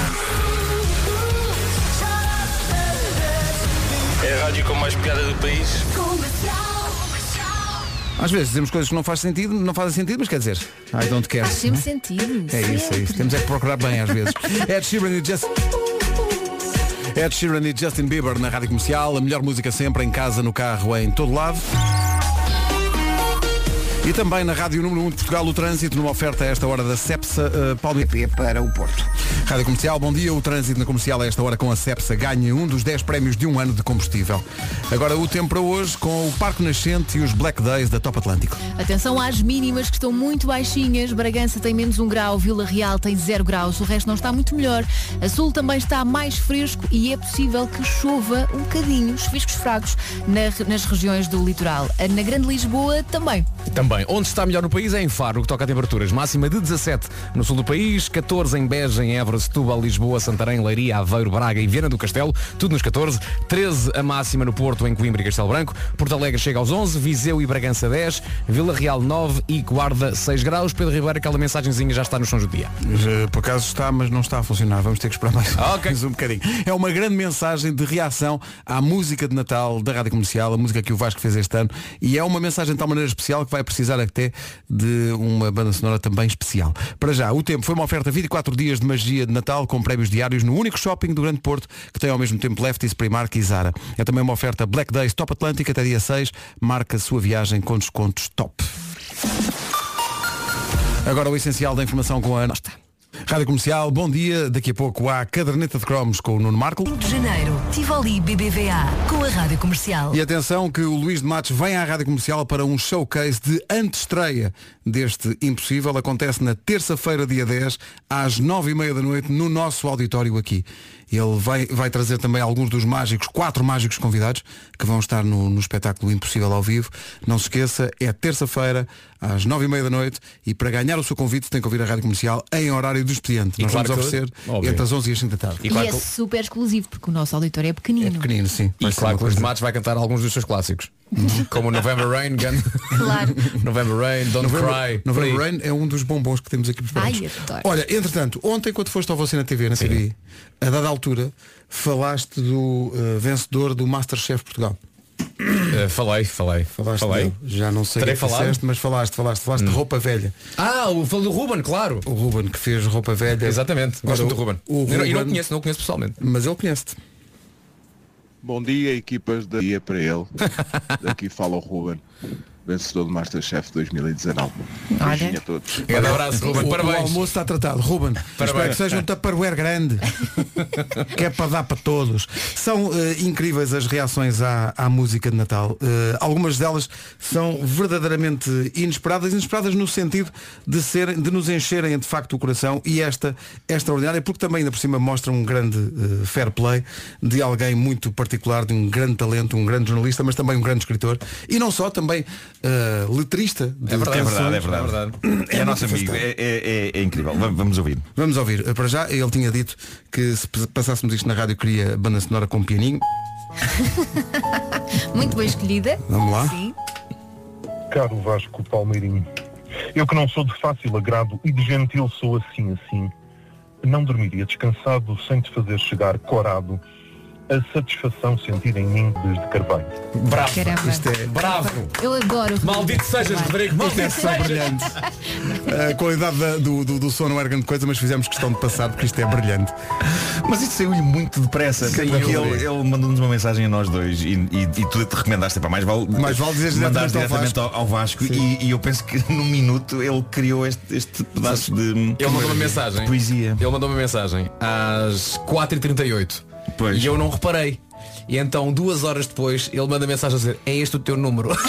É a rádio com mais piada do país. Às vezes dizemos coisas que não faz sentido, não fazem sentido, mas quer dizer, I don't care. Faz sempre sentido. É isso, é isso. Temos é que procurar bem às vezes. Ed Sheeran e Justin. Ed Sheeran e Justin Bieber na rádio comercial, a melhor música sempre em casa, no carro, em todo lado. E também na Rádio Número 1 de Portugal, o trânsito, numa oferta a esta hora da Cepsa, uh, Paulo P para o Porto. Rádio Comercial, bom dia. O trânsito na comercial a esta hora com a Cepsa ganha um dos 10 prémios de um ano de combustível. Agora o tempo para hoje com o Parque Nascente e os Black Days da Top Atlântico. Atenção às mínimas que estão muito baixinhas. Bragança tem menos um grau, Vila Real tem zero graus, o resto não está muito melhor. A Sul também está mais fresco e é possível que chova um bocadinho, chuviscos fracos na- nas regiões do litoral. Na Grande Lisboa também. Também. Onde está melhor no país é em Faro, que toca a temperaturas. Máxima de 17 no sul do país, 14 em Beja, em Évora, Setúbal, Lisboa, Santarém, Leiria, Aveiro, Braga e Viana do Castelo, tudo nos 14. 13 a máxima no Porto, em Coimbra e Castelo Branco. Porto Alegre chega aos 11, Viseu e Bragança 10, Vila Real 9 e Guarda 6 graus. Pedro Ribeiro, aquela mensagenzinha já está no chão do dia. Já, Por acaso está, mas não está a funcionar. Vamos ter que esperar mais, Ok. mais um bocadinho. É uma grande mensagem de reação à música de Natal da Rádio Comercial, a música que o Vasco fez este ano. E é uma mensagem de tal maneira especial que vai precisar até de uma banda sonora também especial. Para já, o tempo foi uma oferta 24 dias de magia de Natal com prémios diários no único shopping do Grande Porto que tem ao mesmo tempo Lefties, Primark e Zara. É também uma oferta Black Days Top Atlântico até dia 6. Marca sua viagem com descontos top. Agora o essencial da informação com a Ana. Rádio Comercial, bom dia. Daqui a pouco há caderneta de cromos com o Nuno Marco. de janeiro, Tivoli BBVA, com a Rádio Comercial. E atenção que o Luís de Matos vem à Rádio Comercial para um showcase de antestreia deste Impossível. Acontece na terça-feira, dia 10, às nove e meia da noite, no nosso auditório aqui. Ele vai, vai trazer também alguns dos mágicos, quatro mágicos convidados, que vão estar no, no espetáculo Impossível ao vivo. Não se esqueça, é terça-feira, às nove e meia da noite, e para ganhar o seu convite tem que ouvir a Rádio Comercial em horário do expediente. E Nós claro vamos que- oferecer óbvio. entre as 11 e as 5 da tarde. E E, claro é que- super exclusivo, porque o nosso auditório é pequenino. É pequenino, sim. E Vai ser claro uma que os coisa- Matos vai cantar alguns dos seus clássicos. Como November Rain, Gun. Claro. November Rain, Don't Cry. November Por aí. Rain é um dos bombons que temos aqui preparados. Adoro. Olha, entretanto, ontem quando foste ao você na TV, na TV, a dada altura, falaste do eh, vencedor do Masterchef Portugal. Eh, falei, falei. Falaste falei. dele. Já não sei o Terei que é que falado? disseste, mas falaste, falaste, falaste de roupa velha. Ah, o falou do Ruben, claro. O Ruben que fez roupa velha. Exatamente. Gosto muito do Ruben. o Eu não- E não Ruben- conheço, não o conheço pessoalmente. Mas ele conhece-te. Bom dia, equipas da dia para ele. Daqui fala o Ruben, vencedor do Masterchef 2019. Beijinho a todos. Grande abraço, Ruben. O, o Parabéns. almoço está tratado. Ruben, espero que seja um tupperware grande. que é para dar para todos. São eh, incríveis as reações à, à música de Natal. Eh, algumas delas são verdadeiramente inesperadas, inesperadas no sentido de, serem, de nos encherem de facto o coração e esta é extraordinária porque também ainda por cima mostra um grande eh, fair play de alguém muito particular, de um grande talento, um grande jornalista, mas também um grande escritor e não só, também eh, letrista de É verdade, é canções. verdade, é verdade. É, É nosso amigo, é, é- é- é incrível. Vamos, vamos ouvir. Vamos ouvir. Eh, Para já, ele tinha dito que se passássemos isto na rádio queria banda sonora com pianinho. Muito bem escolhida. Vamos lá. Sim. Caro Vasco Palmeirinho, eu que não sou de fácil agrado e de gentil sou assim assim, não dormiria descansado sem te fazer chegar corado a satisfação sentida em mim desde Carvalho. Bravo. Caramba. Isto é, Bravo. Eu adoro. o Maldito sejas, Rodrigo. isto é Maldito só sejas. brilhante. A qualidade da- do, do, do som não era grande coisa, mas fizemos questão de passar porque isto é brilhante. Mas isso saiu-lhe muito depressa. Sim, porque eu ele, ele mandou-nos uma mensagem a nós dois e, e, e tu te recomendaste, para mais vale, Mais vale dizeres mandar diretamente diretamente ao ao, ao Vasco e, e eu penso que num minuto ele criou este, este pedaço de Ele mandou uma mensagem. poesia. Ele mandou uma mensagem às 4h38. Pois. E eu não reparei. E então, duas horas depois, ele manda mensagem a dizer, é este o teu número.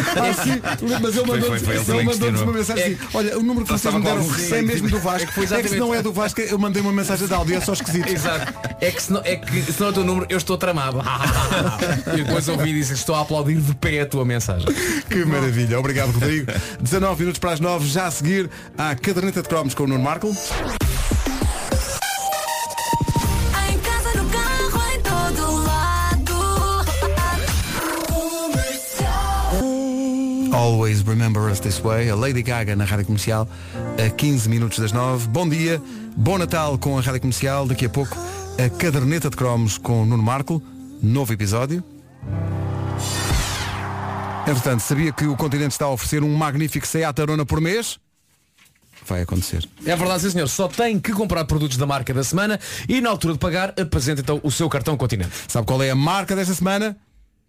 Ah, sim, mas ele mandou-nos foi, foi, ele questionou. uma mensagem assim, olha, o número que vocês me deram é mesmo do Vasco. É que É que se não é do Vasco, eu mandei uma mensagem de áudio, é só esquisito. Exato. É que se não é, que, se não é o teu número, eu estou tramado. e depois ouvi e disse, estou a aplaudir de pé a tua mensagem. Que maravilha, obrigado Rodrigo. 19 minutos para as 9, já a seguir à caderneta de cromos com o Nuno Marco. Always Remember Us This Way, a Lady Gaga na Rádio Comercial, a 15 minutos das 9. Bom dia, bom Natal com a Rádio Comercial. Daqui a pouco, a caderneta de cromos com Nuno Marco, novo episódio. Entretanto, sabia que o continente está a oferecer um magnífico Seat Arona por mês? Vai acontecer. É verdade, sim senhor. Só tem que comprar produtos da marca da semana e na altura de pagar apresenta então o seu cartão continente. Sabe qual é a marca desta semana?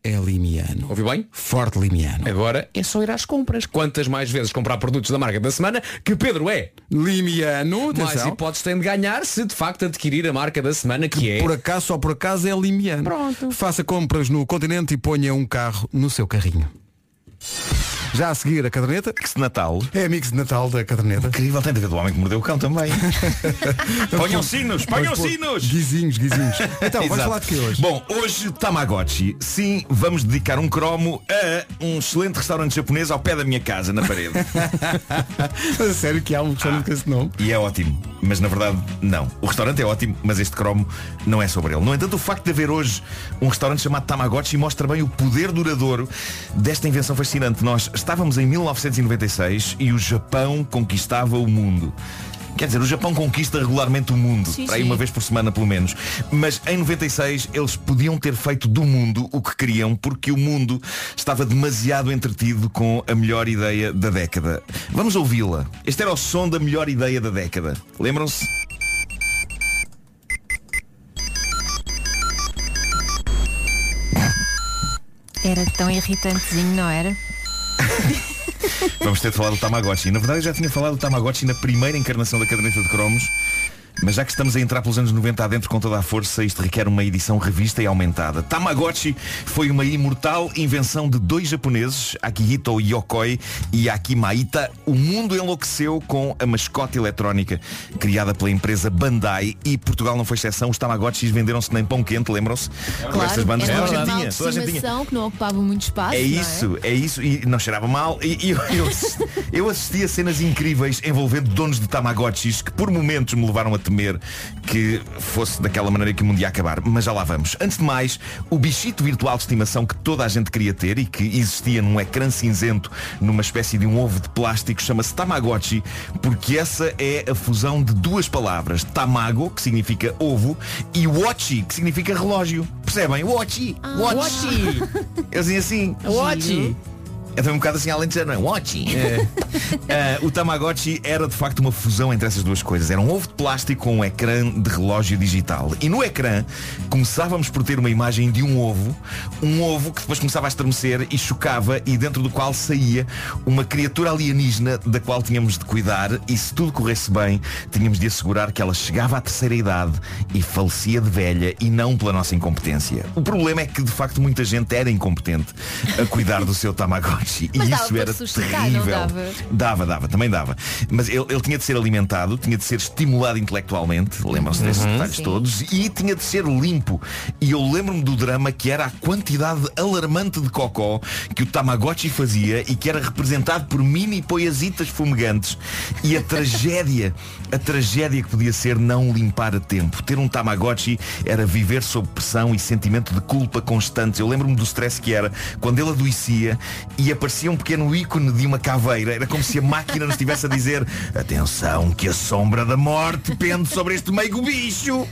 É Limiano. Ouviu bem? Forte Limiano. Agora é só ir às compras. Quantas mais vezes comprar produtos da marca da semana que Pedro é? Limiano. Mais atenção. hipóteses tem de ganhar se de facto adquirir a marca da semana que, é. Por acaso, só por acaso é Limiano. Pronto. Faça compras no continente e ponha um carro no seu carrinho. Já a seguir a caderneta. Mix de Natal. É a mix de Natal da caderneta. Incrível, tem de ver do homem que mordeu o cão também. ponham sinos, ponham sinos! Guizinhos, guizinhos. Então, vamos falar de que hoje? Bom, hoje Tamagotchi. Sim, vamos dedicar um cromo a um excelente restaurante japonês ao pé da minha casa, na parede. Sério que há um restaurante com esse nome? E é ótimo, mas na verdade não. O restaurante é ótimo, mas este cromo não é sobre ele. No entanto, o facto de haver hoje um restaurante chamado Tamagotchi mostra bem o poder duradouro desta invenção fascinante. Nós estávamos em 1996 e o Japão conquistava o mundo. Quer dizer, o Japão conquista regularmente o mundo, Sim, para aí sim. uma vez por semana pelo menos. Mas em 96 eles podiam ter feito do mundo o que queriam porque o mundo estava demasiado entretido com a melhor ideia da década. Vamos ouvi-la. Este era o som da melhor ideia da década. Lembram-se? Era tão irritantezinho, não era? Vamos ter de falar do Tamagotchi. Na verdade eu já tinha falado do Tamagotchi na primeira encarnação da caderneta de cromos. Mas já que estamos a entrar pelos anos 90 adentro com toda a força, isto requer uma edição revista e aumentada. Tamagotchi foi uma imortal invenção de dois japoneses, Akihito Yokoi e Akimaita. O mundo enlouqueceu com a mascote eletrónica criada pela empresa Bandai e Portugal não foi exceção. Os Tamagotchis venderam-se nem pão quente, lembram-se? Com estas bandas era toda a um gente animal tinha. Toda a tinha. que não ocupava muito espaço. É não isso, é? isso. E não cheirava mal. E, e eu, eu, eu assisti a cenas incríveis envolvendo donos de Tamagotchis que por momentos me levaram a temer que fosse daquela maneira que o mundo ia acabar. Mas já lá vamos. Antes de mais, o bichito virtual de estimação que toda a gente queria ter e que existia num ecrã cinzento, numa espécie de um ovo de plástico, chama-se Tamagotchi, porque essa é a fusão de duas palavras. Tamago, que significa ovo, e Watchi, que significa relógio. Percebem? Watchi. Watchi. Eu dizia assim. Watchi. É também um bocado assim além de dizer, não é? Watchi. Ah, o Tamagotchi era de facto uma fusão entre essas duas coisas. Era um ovo de plástico com um ecrã de relógio digital. E no ecrã começávamos por ter uma imagem de um ovo, um ovo que depois começava a estremecer e chocava e dentro do qual saía uma criatura alienígena da qual tínhamos de cuidar e se tudo corresse bem, tínhamos de assegurar que ela chegava à terceira idade e falecia de velha e não pela nossa incompetência. O problema é que de facto muita gente era incompetente a cuidar do seu Tamagotchi Mas e dava isso era terrível. dava? Dava, dava, também dava. Mas ele, ele tinha de ser alimentado, tinha de ser estimulado intelectualmente, lembram-se desses Uhum. detalhes Sim. todos, e tinha de ser limpo. E eu lembro-me do drama que era a quantidade alarmante de cocó que o Tamagotchi fazia e que era representado por mini poiasitas fumegantes. E a tragédia, a tragédia que podia ser não limpar a tempo. Ter um Tamagotchi era viver sob pressão e sentimento de culpa constantes. Eu lembro-me do stress que era quando ele adoecia e aparecia um pequeno ícone de uma caveira. Era como se a máquina nos estivesse a dizer atenção que a sombra da morte pende sobre este meigo bicho.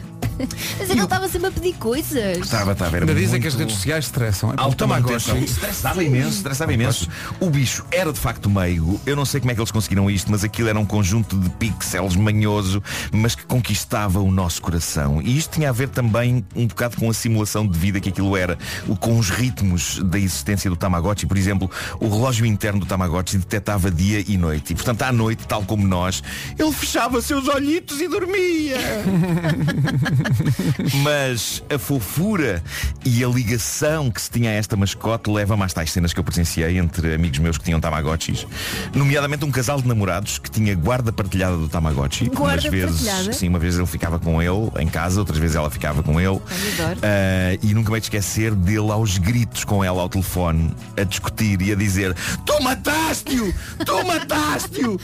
Mas ele estava sempre a pedir coisas. Estava, estava, era Ainda dizem muito... que as redes sociais estressam. É pá, o Alta manutenção. Tamagotchi. Estressava imenso, estressava imenso. O bicho era de facto meigo. Eu não sei como é que eles conseguiram isto, mas aquilo era um conjunto de pixels manhoso, mas que conquistava o nosso coração. E isto tinha a ver também um bocado com a simulação de vida que aquilo era, o- com os ritmos da existência do Tamagotchi. Por exemplo, o relógio interno do Tamagotchi detectava dia e noite. E portanto, à noite, tal como nós, ele fechava seus olhitos e dormia. Mas a fofura e a ligação que se tinha a esta mascote leva-me às tais cenas que eu presenciei entre amigos meus que tinham Tamagotchis. Nomeadamente um casal de namorados que tinha guarda partilhada do Tamagotchi. Guarda Umas vezes, partilhada? sim, uma vez ele ficava com ele em casa, outras vezes ela ficava com ele. Ah, e nunca me hei de esquecer dele aos gritos com ela ao telefone, a discutir e a dizer Tu mataste-o! Tu mataste-o!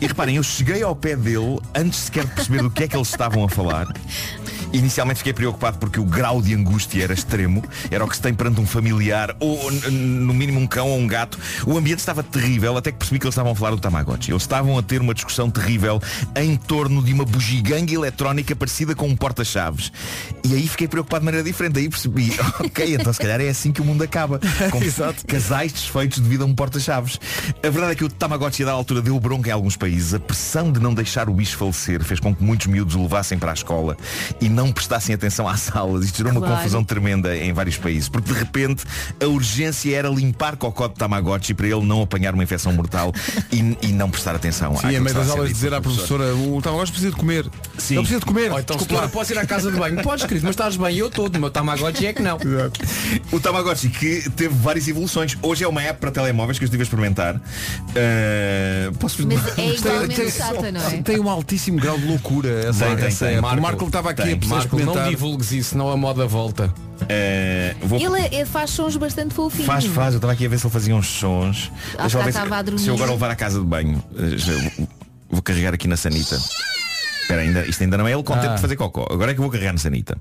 E reparem, eu cheguei ao pé dele antes sequer de perceber do que é que eles estavam a falar. Inicialmente fiquei preocupado porque o grau de angústia era extremo. Era o que se tem perante um familiar ou no mínimo um cão ou um gato. O ambiente estava terrível até que percebi que eles estavam a falar do Tamagotchi. Eles estavam a ter uma discussão terrível em torno de uma bugiganga eletrónica parecida com um porta-chaves. E aí fiquei preocupado de maneira diferente. Aí percebi, ok, então se calhar é assim que o mundo acaba. Com casais desfeitos devido a um porta-chaves. A verdade é que o Tamagotchi a da altura deu bronca em alguns países. A pressão de não deixar o bicho falecer fez com que muitos miúdos o levassem para a escola e não prestassem atenção às aulas. Isto gerou uma Claro. confusão tremenda em vários países. Porque de repente a urgência era limpar cocó de Tamagotchi para ele não apanhar uma infecção mortal e, e não prestar atenção. Sim, que meio das aulas dizer à professor. professora, o Tamagotchi precisa de comer. Sim. Ele precisa de comer. Ou então, Desculpa posso ir à casa de banho? Podes, querido, mas estás bem, eu todo. O meu Tamagotchi é que não. O Tamagotchi que teve várias evoluções. Hoje é uma app para telemóveis que eu estive a experimentar. Uh, posso Mas é Tem- igualmente tem- chata, não é? Tem um altíssimo grau de loucura essa, Tem, tem, essa tem. app. Marco, o Marco estava aqui tem. a Marco, não experimentar. divulgues isso, senão a moda volta. Uh, vou- Ele é- faz sons bastante fofinhos. Faz, faz. Eu estava aqui a ver se ele fazia uns sons. Ah, Deixa eu ver se- estava a dormir. se eu agora levar à casa de banho. Vou- Vou carregar aqui na sanita. Espera, ainda, isto ainda não é ele contente Ah. de fazer cocó. Agora é que eu vou carregar na sanita.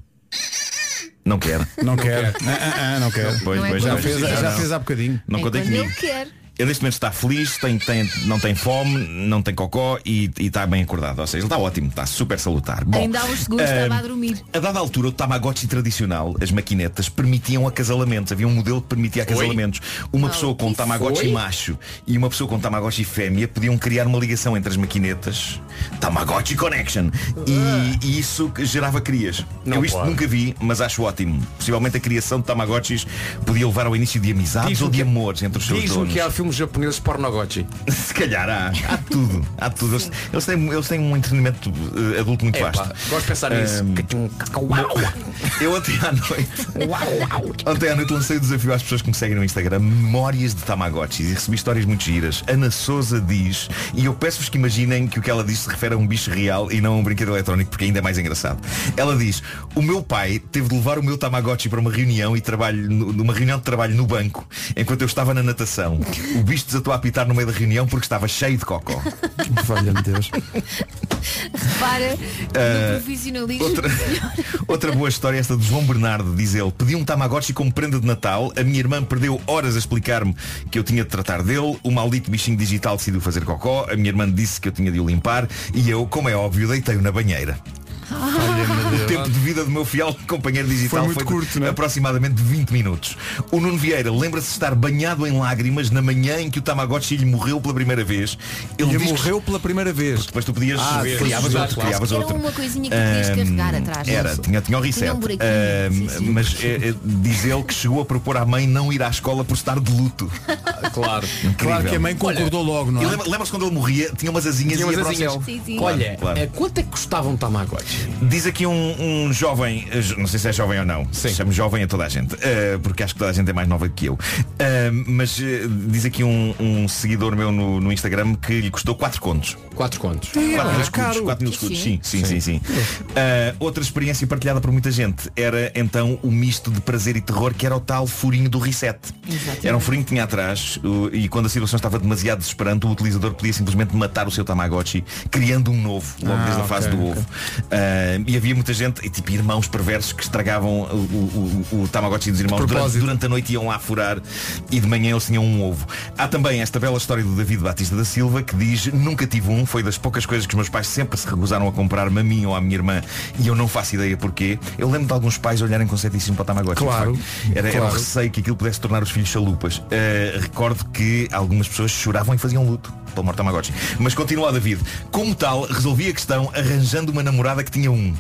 Não quer. Não quer. Ah, ah, ah, não quer. Pois, Não é pois, Já fez, já fez há bocadinho. Não é contei comigo. ele quer. Ele neste momento está feliz, tem, tem, não tem fome, não tem cocó e, e está bem acordado. Ou seja, ele está ótimo, está super salutar. Bom, Ainda há uns segundos ah, estava a dormir. A dada altura, o Tamagotchi tradicional, as maquinetas, permitiam acasalamentos. Havia um modelo que permitia acasalamentos. Uma pessoa com um Tamagotchi foi? macho e uma pessoa com Tamagotchi fêmea podiam criar uma ligação entre as maquinetas. Tamagotchi Connection. E, e isso que gerava crias. Não Eu isto pode. nunca vi, mas acho ótimo. Possivelmente a criação de Tamagotchis podia levar ao início de amizades ou de que- amores entre os seus donos. Filmes japoneses pornogotchi. Se calhar há, há tudo, há tudo. Eles, eles têm, eles têm um entretenimento adulto muito Epá, vasto. gosto de pensar nisso. Eu ontem à noite Ontem à noite lancei o desafio às pessoas que me seguem no Instagram Memórias de Tamagotchis E recebi histórias muito giras Ana Souza diz E eu peço-vos que imaginem que o que ela diz se refere a um bicho real E não a um brinquedo eletrónico Porque ainda é mais engraçado Ela diz O meu pai teve de levar o meu Tamagotchi para uma reunião e trabalho Numa reunião de trabalho no banco Enquanto eu estava na natação O bicho desatou a apitar no meio da reunião Porque estava cheio de cocó. Valha-me Deus. Para Ah, no profissionalismo. outra- Outra boa história é esta do João Bernardo, diz ele, pedi um Tamagotchi como prenda de Natal, a minha irmã perdeu horas a explicar-me que eu tinha de tratar dele, o maldito bichinho digital decidiu fazer cocó, a minha irmã disse que eu tinha de o limpar. E eu, como é óbvio, deitei-o na banheira. O tempo de vida do meu fiel companheiro digital Foi muito de curto, não é? aproximadamente 20 minutos. O Nuno Vieira lembra-se de estar banhado em lágrimas na manhã em que o Tamagotchi lhe morreu pela primeira vez. Ele diz que- morreu pela primeira vez. depois tu podias Ah, ver, foi criavas outro, claro. criavas Era outro. uma coisinha que podias carregar atrás. Era, tinha, tinha o reset. Tinha um sim, sim. mas eh, eh, diz ele que chegou a propor à mãe não ir à escola por estar de luto. Claro. Incrível. Claro que a mãe concordou logo, não é? lembra- Lembra-se quando ele morria, tinha umas asinhas Tinha e umas ia para o asinhas. céu. Sim, sim. Olha, Claro. eh, quanto é que custava um Tamagotchi? Diz aqui um, um jovem, eh, não sei se é jovem ou não, Sim. chamo jovem a toda a gente, eh, porque acho que toda a gente é mais nova que eu. Eh, mas eh, diz aqui um, um seguidor meu no, no Instagram que lhe custou 4 contos. Quatro contos. 4 mil escudos, caro. 4 mil escudos, sim, Sim. sim, sim, sim. Ah, outra experiência partilhada por muita gente era então o misto de prazer e terror que era o tal furinho do reset. Exatamente. Era um furinho que tinha atrás o- e quando a situação estava demasiado desesperante, o utilizador podia simplesmente matar o seu Tamagotchi, criando um novo, logo Ah, desde a fase do ok. ovo. Ah, e havia muita gente, e tipo irmãos perversos que estragavam o, o- o- o Tamagotchi dos irmãos durante, durante a noite iam lá furar e de manhã eles tinham um ovo. Há também esta bela história do David Batista da Silva que diz nunca tive um, foi das poucas coisas que os meus pais sempre se recusaram a comprar-me a mim ou à minha irmã e eu não faço ideia porquê. Eu lembro de alguns pais olharem com ceticismo para o Tamagotchi. Claro, de facto. Era, era o claro. receio que aquilo pudesse tornar os filhos chalupas. Uh, recordo que algumas pessoas choravam e faziam luto pelo morto Tamagotchi. Mas continua David. Como tal, resolvi a questão arranjando uma namorada que tinha um.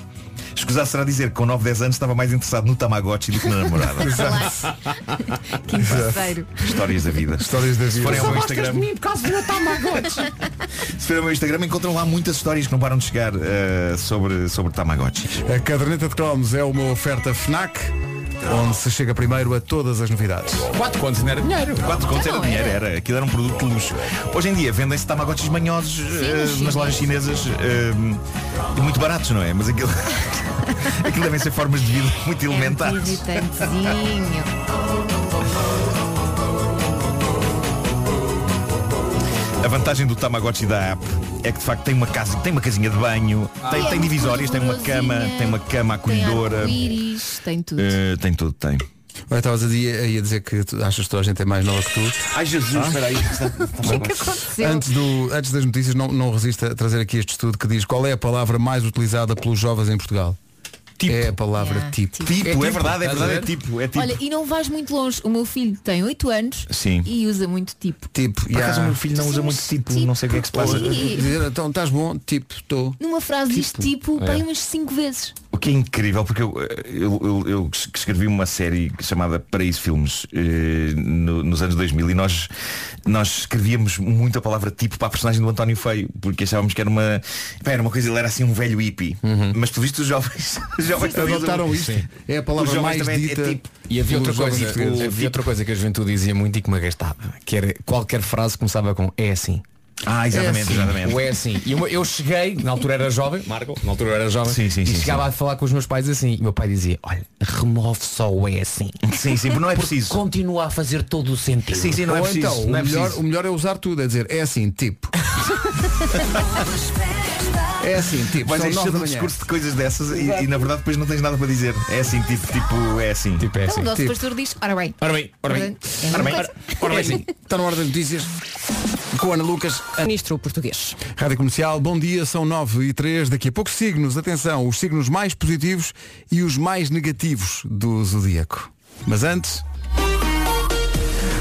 Escusar será dizer que com 9, 10 anos estava mais interessado no Tamagotchi do que na namorada. Que parceiro. Histórias da vida. Histórias da Se vida. forem ao meu gostas de Instagram, mim por causa do meu Tamagotchi. se forem ao meu Instagram, encontram lá muitas histórias que não param de chegar eh, sobre, sobre Tamagotchis. A caderneta de cromos é uma oferta FNAC, onde se chega primeiro a todas as novidades. Quatro contos não era dinheiro. 4 contos era Não, dinheiro, era. era. Aquilo era um produto de luxo. Hoje em dia vendem-se Tamagotchis manhosos sim. nas lojas chinesas e muito baratos, não é? Mas aquilo, aquilo devem ser formas de vida muito É elementares. irritantezinho. A vantagem do Tamagotchi da app é que de facto tem uma casa, tem uma casinha de banho, tem, é tem divisórias, tem uma cama, tem uma cama Tem acolhedora. tem tudo. Eh, tem tudo, tem. Olha, estavas a a dizer que tu achas que toda a gente é mais nova que tu. Ai Jesus, Ah? espera aí. O que aconteceu? Antes, do, antes das notícias, não, não resista a trazer aqui este estudo que diz qual é a palavra mais utilizada pelos jovens em Portugal. É a palavra Yeah, tipo. Tipo, é, verdade, é estás a verdade, é ver? tipo, é tipo. Olha, e não vais muito longe. O meu filho tem 8 anos Sim. e usa muito tipo. Tipo, Por acaso o meu filho não usa muito tipo, não sei o que é que se passa. E- Dizer, então estás bom, tipo, estou. Numa frase diz tipo, É. bem umas 5 vezes. O que é incrível, porque eu, eu, eu, eu es- escrevi uma série chamada Paraíso Filmes eh, no- nos anos 2000 e nós, nós escrevíamos muito a palavra tipo para a personagem do António Feio, porque achávamos que era uma, pá, era uma coisa, ele era assim um velho hippie. Mas por visto os jovens, os jovens também usam- Adotaram isto. Sim. É a Os palavra jovens mais é dita. tipo. E havia outra, coisa, portugueses. havia outra coisa que a juventude dizia muito e que me agastava, que era qualquer frase começava com é assim. Ah, exatamente, é assim. exatamente. O é assim. E eu, eu cheguei, na altura era jovem, Marco, na altura era jovem, Sim, sim, e sim, chegava sim. a falar com os meus pais assim. E meu pai dizia, olha, remove só o é assim. Sim, sim, não é preciso. Continua a fazer todo o sentido. Sim, sim, não é Ou preciso. então, não é o, melhor, preciso. o melhor é usar tudo, é dizer, é assim, tipo. é assim, tipo, Mas é de manhã. discurso de coisas dessas e, e, na verdade depois não tens nada para dizer. É assim, tipo, tipo é assim. Tipo é Então o nosso pastor diz, ora bem. Ora bem, ora bem. É Ora bem, ora bem, sim. Está na hora das notícias. Com a Ana Lucas, Ministro português. Rádio Comercial, bom dia, são 9 e 3. Daqui a pouco signos, atenção, os signos mais positivos e os mais negativos do Zodíaco. Mas antes.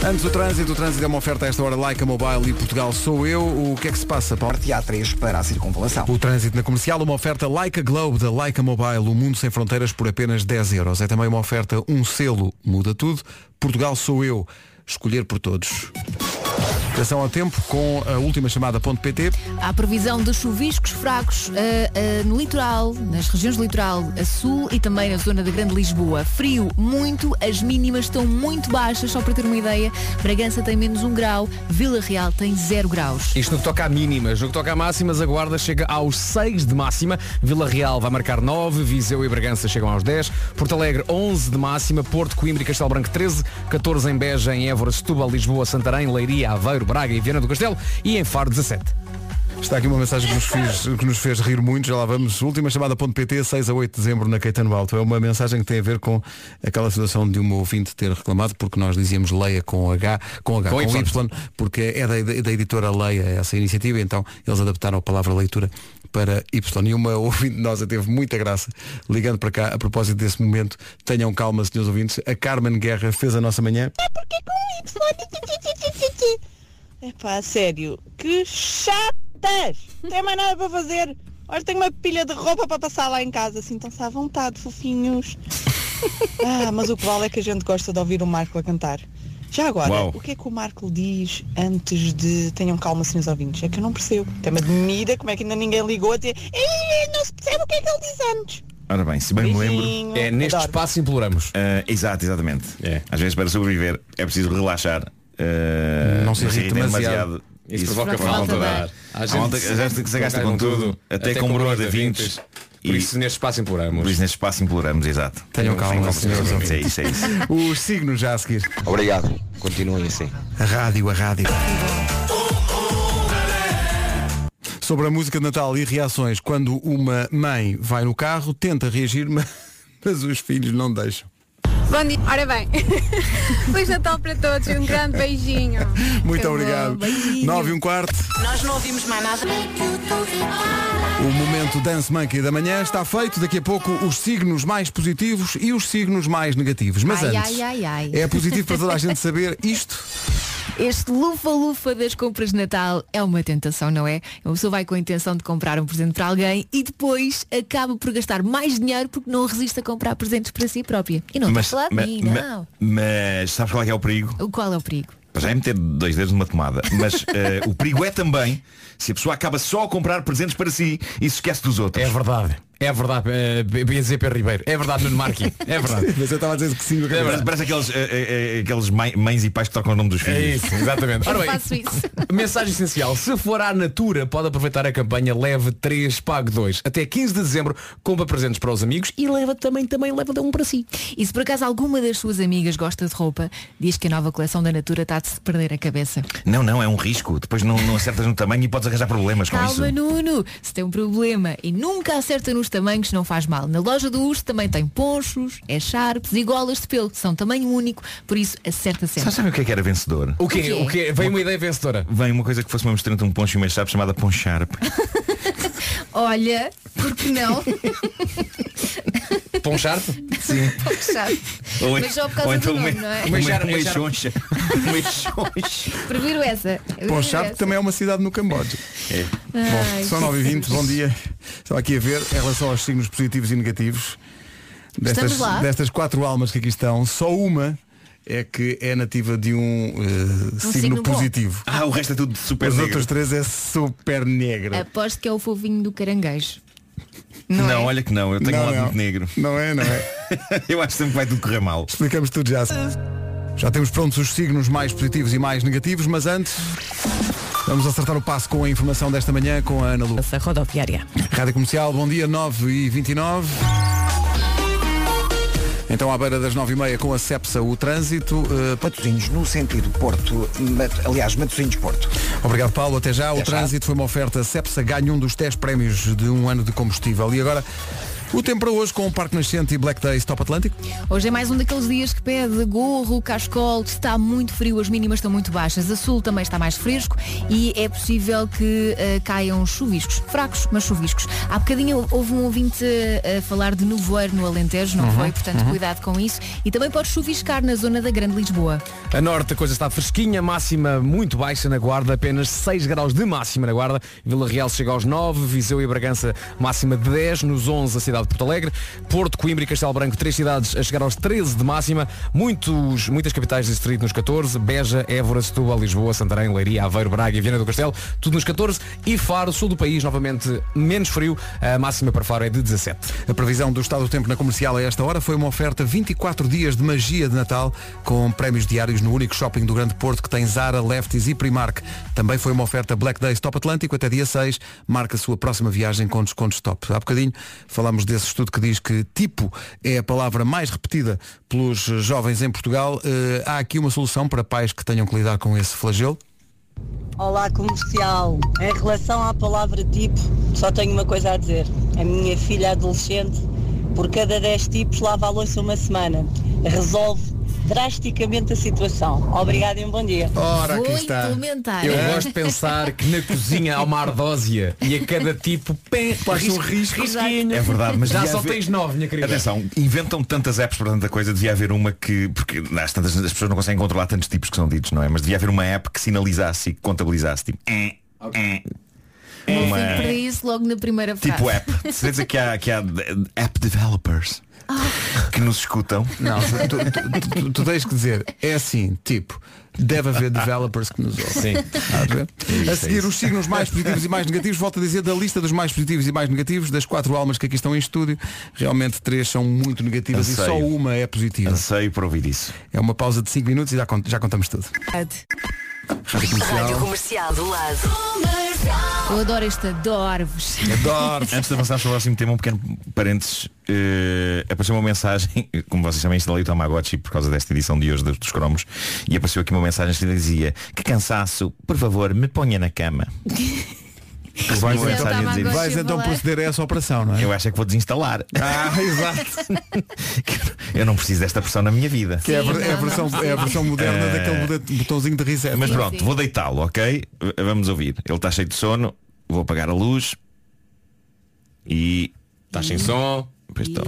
Antes do trânsito, o trânsito é uma oferta a esta hora Leica Mobile e Portugal sou eu. O que é que se passa, Paulo? Há três para a circunvalação. O trânsito na comercial, uma oferta Leica Globe da Leica Mobile, o mundo sem fronteiras por apenas 10 euros. É também uma oferta, um selo, muda tudo. Portugal sou eu, escolher por todos. Atenção ao tempo com a última chamada.pt. Há previsão de chuviscos fracos ah, ah, no litoral, nas regiões do litoral a sul e também na zona da Grande Lisboa. Frio muito, as mínimas estão muito baixas, só para ter uma ideia. Bragança tem menos 1 grau, Vila Real tem 0 graus. Isto no que toca a mínimas, no que toca a máximas, a Guarda chega aos 6 de máxima, Vila Real vai marcar 9, Viseu e Bragança chegam aos 10, Porto Alegre 11 de máxima, Porto, Coimbra e Castelo Branco 13, 14 em Beja, em Évora, Setúbal, Lisboa, Santarém, Leiria, Aveiro, Braga e Viana do Castelo e em Faro 17. Está aqui uma mensagem que nos fez, que nos fez rir muito, já lá vamos. Última chamada.pt, 6 a 8 de dezembro na Caetano Alto. É uma mensagem que tem a ver com aquela situação de um ouvinte ter reclamado, porque nós dizíamos Leia com H, com H, Com com, Y. y. porque é da, da editora Leia essa iniciativa, então eles adaptaram a palavra leitura para Y. E uma ouvinte nossa teve muita graça, ligando para cá, a propósito desse momento, tenham calma, senhores ouvintes, a Carmen Guerra fez a nossa manhã. É pá, sério, que chatas! Não tem mais nada para fazer. Olha, tenho uma pilha de roupa para passar lá em casa, assim, estão-se à vontade, fofinhos. Ah, mas o que vale é que a gente gosta de ouvir o Marco a cantar. Já agora, Uau. o que é que o Marco diz antes de tenham calma, senhores ouvintes? É que eu não percebo. Até me admira como é que ainda ninguém ligou a dizer "Ih, não se percebe o que é que ele diz antes. Ora bem, se bem me lembro. Beijinho. É neste Adoro. espaço imploramos. Ah, exato, exatamente. Às vezes para sobreviver é preciso relaxar. Ah, Não se irrite irritem demasiado. Isso provoca falta de ar. Há a gente que se gasta com tudo, até com broas de vintes. Por isso neste espaço imploramos. Por isso neste espaço imploramos, exato. Tenham calma, senhores É isso, é isso. Os signos já a seguir. Obrigado. Continuem assim. A rádio, a rádio. Sobre a música de Natal e reações, quando uma mãe vai no carro, tenta reagir, mas, mas os filhos não deixam. Bom dia. Ora bem, Feliz Natal para todos e um grande beijinho. Muito obrigado. beijinho. 9 e um quarto. Nós não ouvimos mais nada. O momento Dance Monkey da manhã está feito. Daqui a pouco os signos mais positivos e os signos mais negativos. Mas ai, antes, ai, ai, ai. é positivo para toda a gente saber isto. Este lufa-lufa das compras de Natal é uma tentação, não é? Uma pessoa vai com a intenção de comprar um presente para alguém e depois acaba por gastar mais dinheiro porque não resiste a comprar presentes para si própria. E não estou de ma- não. mas sabes qual é, que é o perigo? O Qual é o perigo? Já é meter dois dedos numa tomada. Mas eh, o perigo é também se a pessoa acaba só a comprar presentes para si e se esquece dos outros. É verdade. É verdade, é, ia dizer Pedro Ribeiro. É verdade, Nuno Marqui. É verdade. Mas eu estava a dizer que sim. É parece, parece aqueles, eh, eh, aqueles mãe- mães e pais que trocam o nome dos filhos. É isso, exatamente. Ora bem, Mensagem essencial. Se for à Natura, pode aproveitar a campanha Leve 3, Pague 2. Até 15 de dezembro, compra presentes para os amigos e leva também, também leva de um para si. E se por acaso alguma das suas amigas gosta de roupa, diz que a nova coleção da Natura está de se perder a cabeça. Não, não, é um risco. Depois não, não acertas no tamanho e podes arranjar problemas com Calma, isso. Nuno. Se tem um problema e nunca acerta nos tamanhos, não faz mal. Na loja do urso também tem ponchos, é sharps e golas de pelo. São tamanho único, por isso acerta sempre. Sabe, sabe o que é que era vencedor? O quê? O quê? O quê? Vem uma ideia vencedora. Vem uma coisa que fosse uma mistura entre um poncho e uma chave chamada poncharp. Olha, por que não? Ponchar? Sim. Sabe? Ou, Mas só por causa então do uma, nome, não é? uma, Uma uma char- choncha. Uma choncha. Prefiro essa. Prefiro Ponchar essa. também é uma cidade no Camboja. É. Bom, Ai, são que 9 e 20 bom dia. Estava aqui a ver em relação aos signos positivos e negativos. Destas, destas quatro almas que aqui estão, só uma é que é nativa de um, eh, signo, signo bom. positivo. Ah, o resto é tudo super Os negro. outros três é super negro. Aposto que é o fofinho do caranguejo. Não, Não é? olha que não, eu tenho Não, um lado não. muito negro. Não é, não é? eu acho sempre que vai tudo correr mal. Explicamos tudo já. Já temos prontos os signos mais positivos e mais negativos, mas antes vamos acertar o passo com a informação desta manhã com a Ana Lu. Essa rodoviária. Rádio Comercial, bom dia, 9 e 29 Então à beira das 9 e meia com a Cepsa o trânsito. Uh, Matosinhos no sentido Porto, Mat- aliás, Matosinhos Porto. Obrigado Paulo, até já. o Até já. trânsito foi uma oferta Cepsa, ganha um dos 10 prémios de um ano de combustível. E agora o tempo para hoje com o Parque Nascente e Black Days Top Atlântico. Hoje é mais um daqueles dias que pede gorro, cascol, está muito frio, as mínimas estão muito baixas. A sul também está mais fresco e é possível que eh, caiam chuviscos, fracos, mas chuviscos. Há bocadinho houve um ouvinte eh, a falar de nevoeiro no Alentejo, não Uhum, foi? Portanto, uhum. cuidado com isso. E também pode chuviscar na zona da Grande Lisboa. A norte a coisa está fresquinha, máxima muito baixa na Guarda, apenas 6 graus de máxima na Guarda. Vila Real chega aos 9, Viseu e Bragança máxima de 10, nos 11 a cidade de Porto Alegre, Porto, Coimbra e Castelo Branco, três cidades a chegar aos 13 de máxima, Muitos, muitas capitais de distrito nos 14, Beja, Évora, Setúbal, Lisboa, Santarém, Leiria, Aveiro, Braga e Viana do Castelo, tudo nos 14 e Faro, sul do país, novamente menos frio, a máxima para Faro é de 17. A previsão do estado do tempo na comercial a esta hora foi uma oferta 24 dias de magia de Natal com prémios diários no único shopping do Grande Porto que tem Zara, Lefties e Primark. Também foi uma oferta Black Days Top Atlântico até dia 6. Marca a sua próxima viagem com descontos top. Há bocadinho falámos desse estudo que diz que tipo é a palavra mais repetida pelos jovens em Portugal. Eh, há aqui uma solução para pais que tenham que lidar com esse flagelo. Olá comercial, em relação à palavra tipo, só tenho uma coisa a dizer. A minha filha adolescente, por cada 10 tipos, lava a louça uma semana. Resolve drasticamente a situação. Obrigada e um bom dia. Ora, Vou implementar. Eu gosto de pensar que na cozinha há uma ardósia e a cada tipo pem, Faz um risco. risquinho. É verdade, mas já só haver- tens nove, minha querida. Atenção, inventam tantas apps para tanta coisa, devia haver uma que. Porque às tantas as pessoas não conseguem controlar tantos tipos que são ditos, não é? Mas devia haver uma app que sinalizasse e que contabilizasse. Tipo, eh, eh. O meu Uma- para isso logo na primeira frase. Tipo app. Certeza que há, que há de- app developers que nos escutam. Não, tu, tu- tu- tu tens que dizer, é assim, tipo, deve haver developers que nos ouvem. Sim. Estás a A seguir, os signos mais positivos e mais negativos, volto a dizer, da lista dos mais positivos e mais negativos, das quatro almas que aqui estão em estúdio, realmente três são muito negativas e só Anseio. uma é positiva. Anseio por ouvir isso. É uma pausa de 5 minutos e já, cont- já contamos tudo. Rádio Comercial. Rádio Comercial do lado. Eu adoro este adoro-vos. Adoro. Antes de avançar para o próximo tema, um pequeno parênteses. eh, apareceu uma mensagem, como vocês também instalei o Tamagotchi por causa desta edição de hoje dos, dos cromos, e apareceu aqui uma mensagem que dizia que cansaço, por favor, me ponha na cama. Vais, Uma então, vais então proceder a essa operação, não é? Eu acho é que vou desinstalar. Ah, exato. Eu não preciso desta pressão na minha vida. Que é a, ver- é a versão, é a versão moderna Eh, daquele botão- botãozinho de reset. Mas pronto, vou deitá-lo, ok? Vamos ouvir. Ele está cheio de sono, vou apagar a luz e. Estás sem som. Pois estou.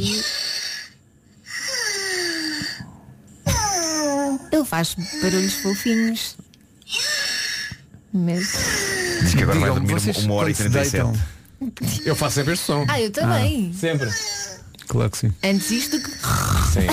Ele faz barulhos fofinhos. Mas. Diz que agora vai dormir vocês uma, hora e quando se 37. deitam- Eu faço sempre este som. Ah, eu também. Sempre. Claro que sim. Antes isto do que. Sim.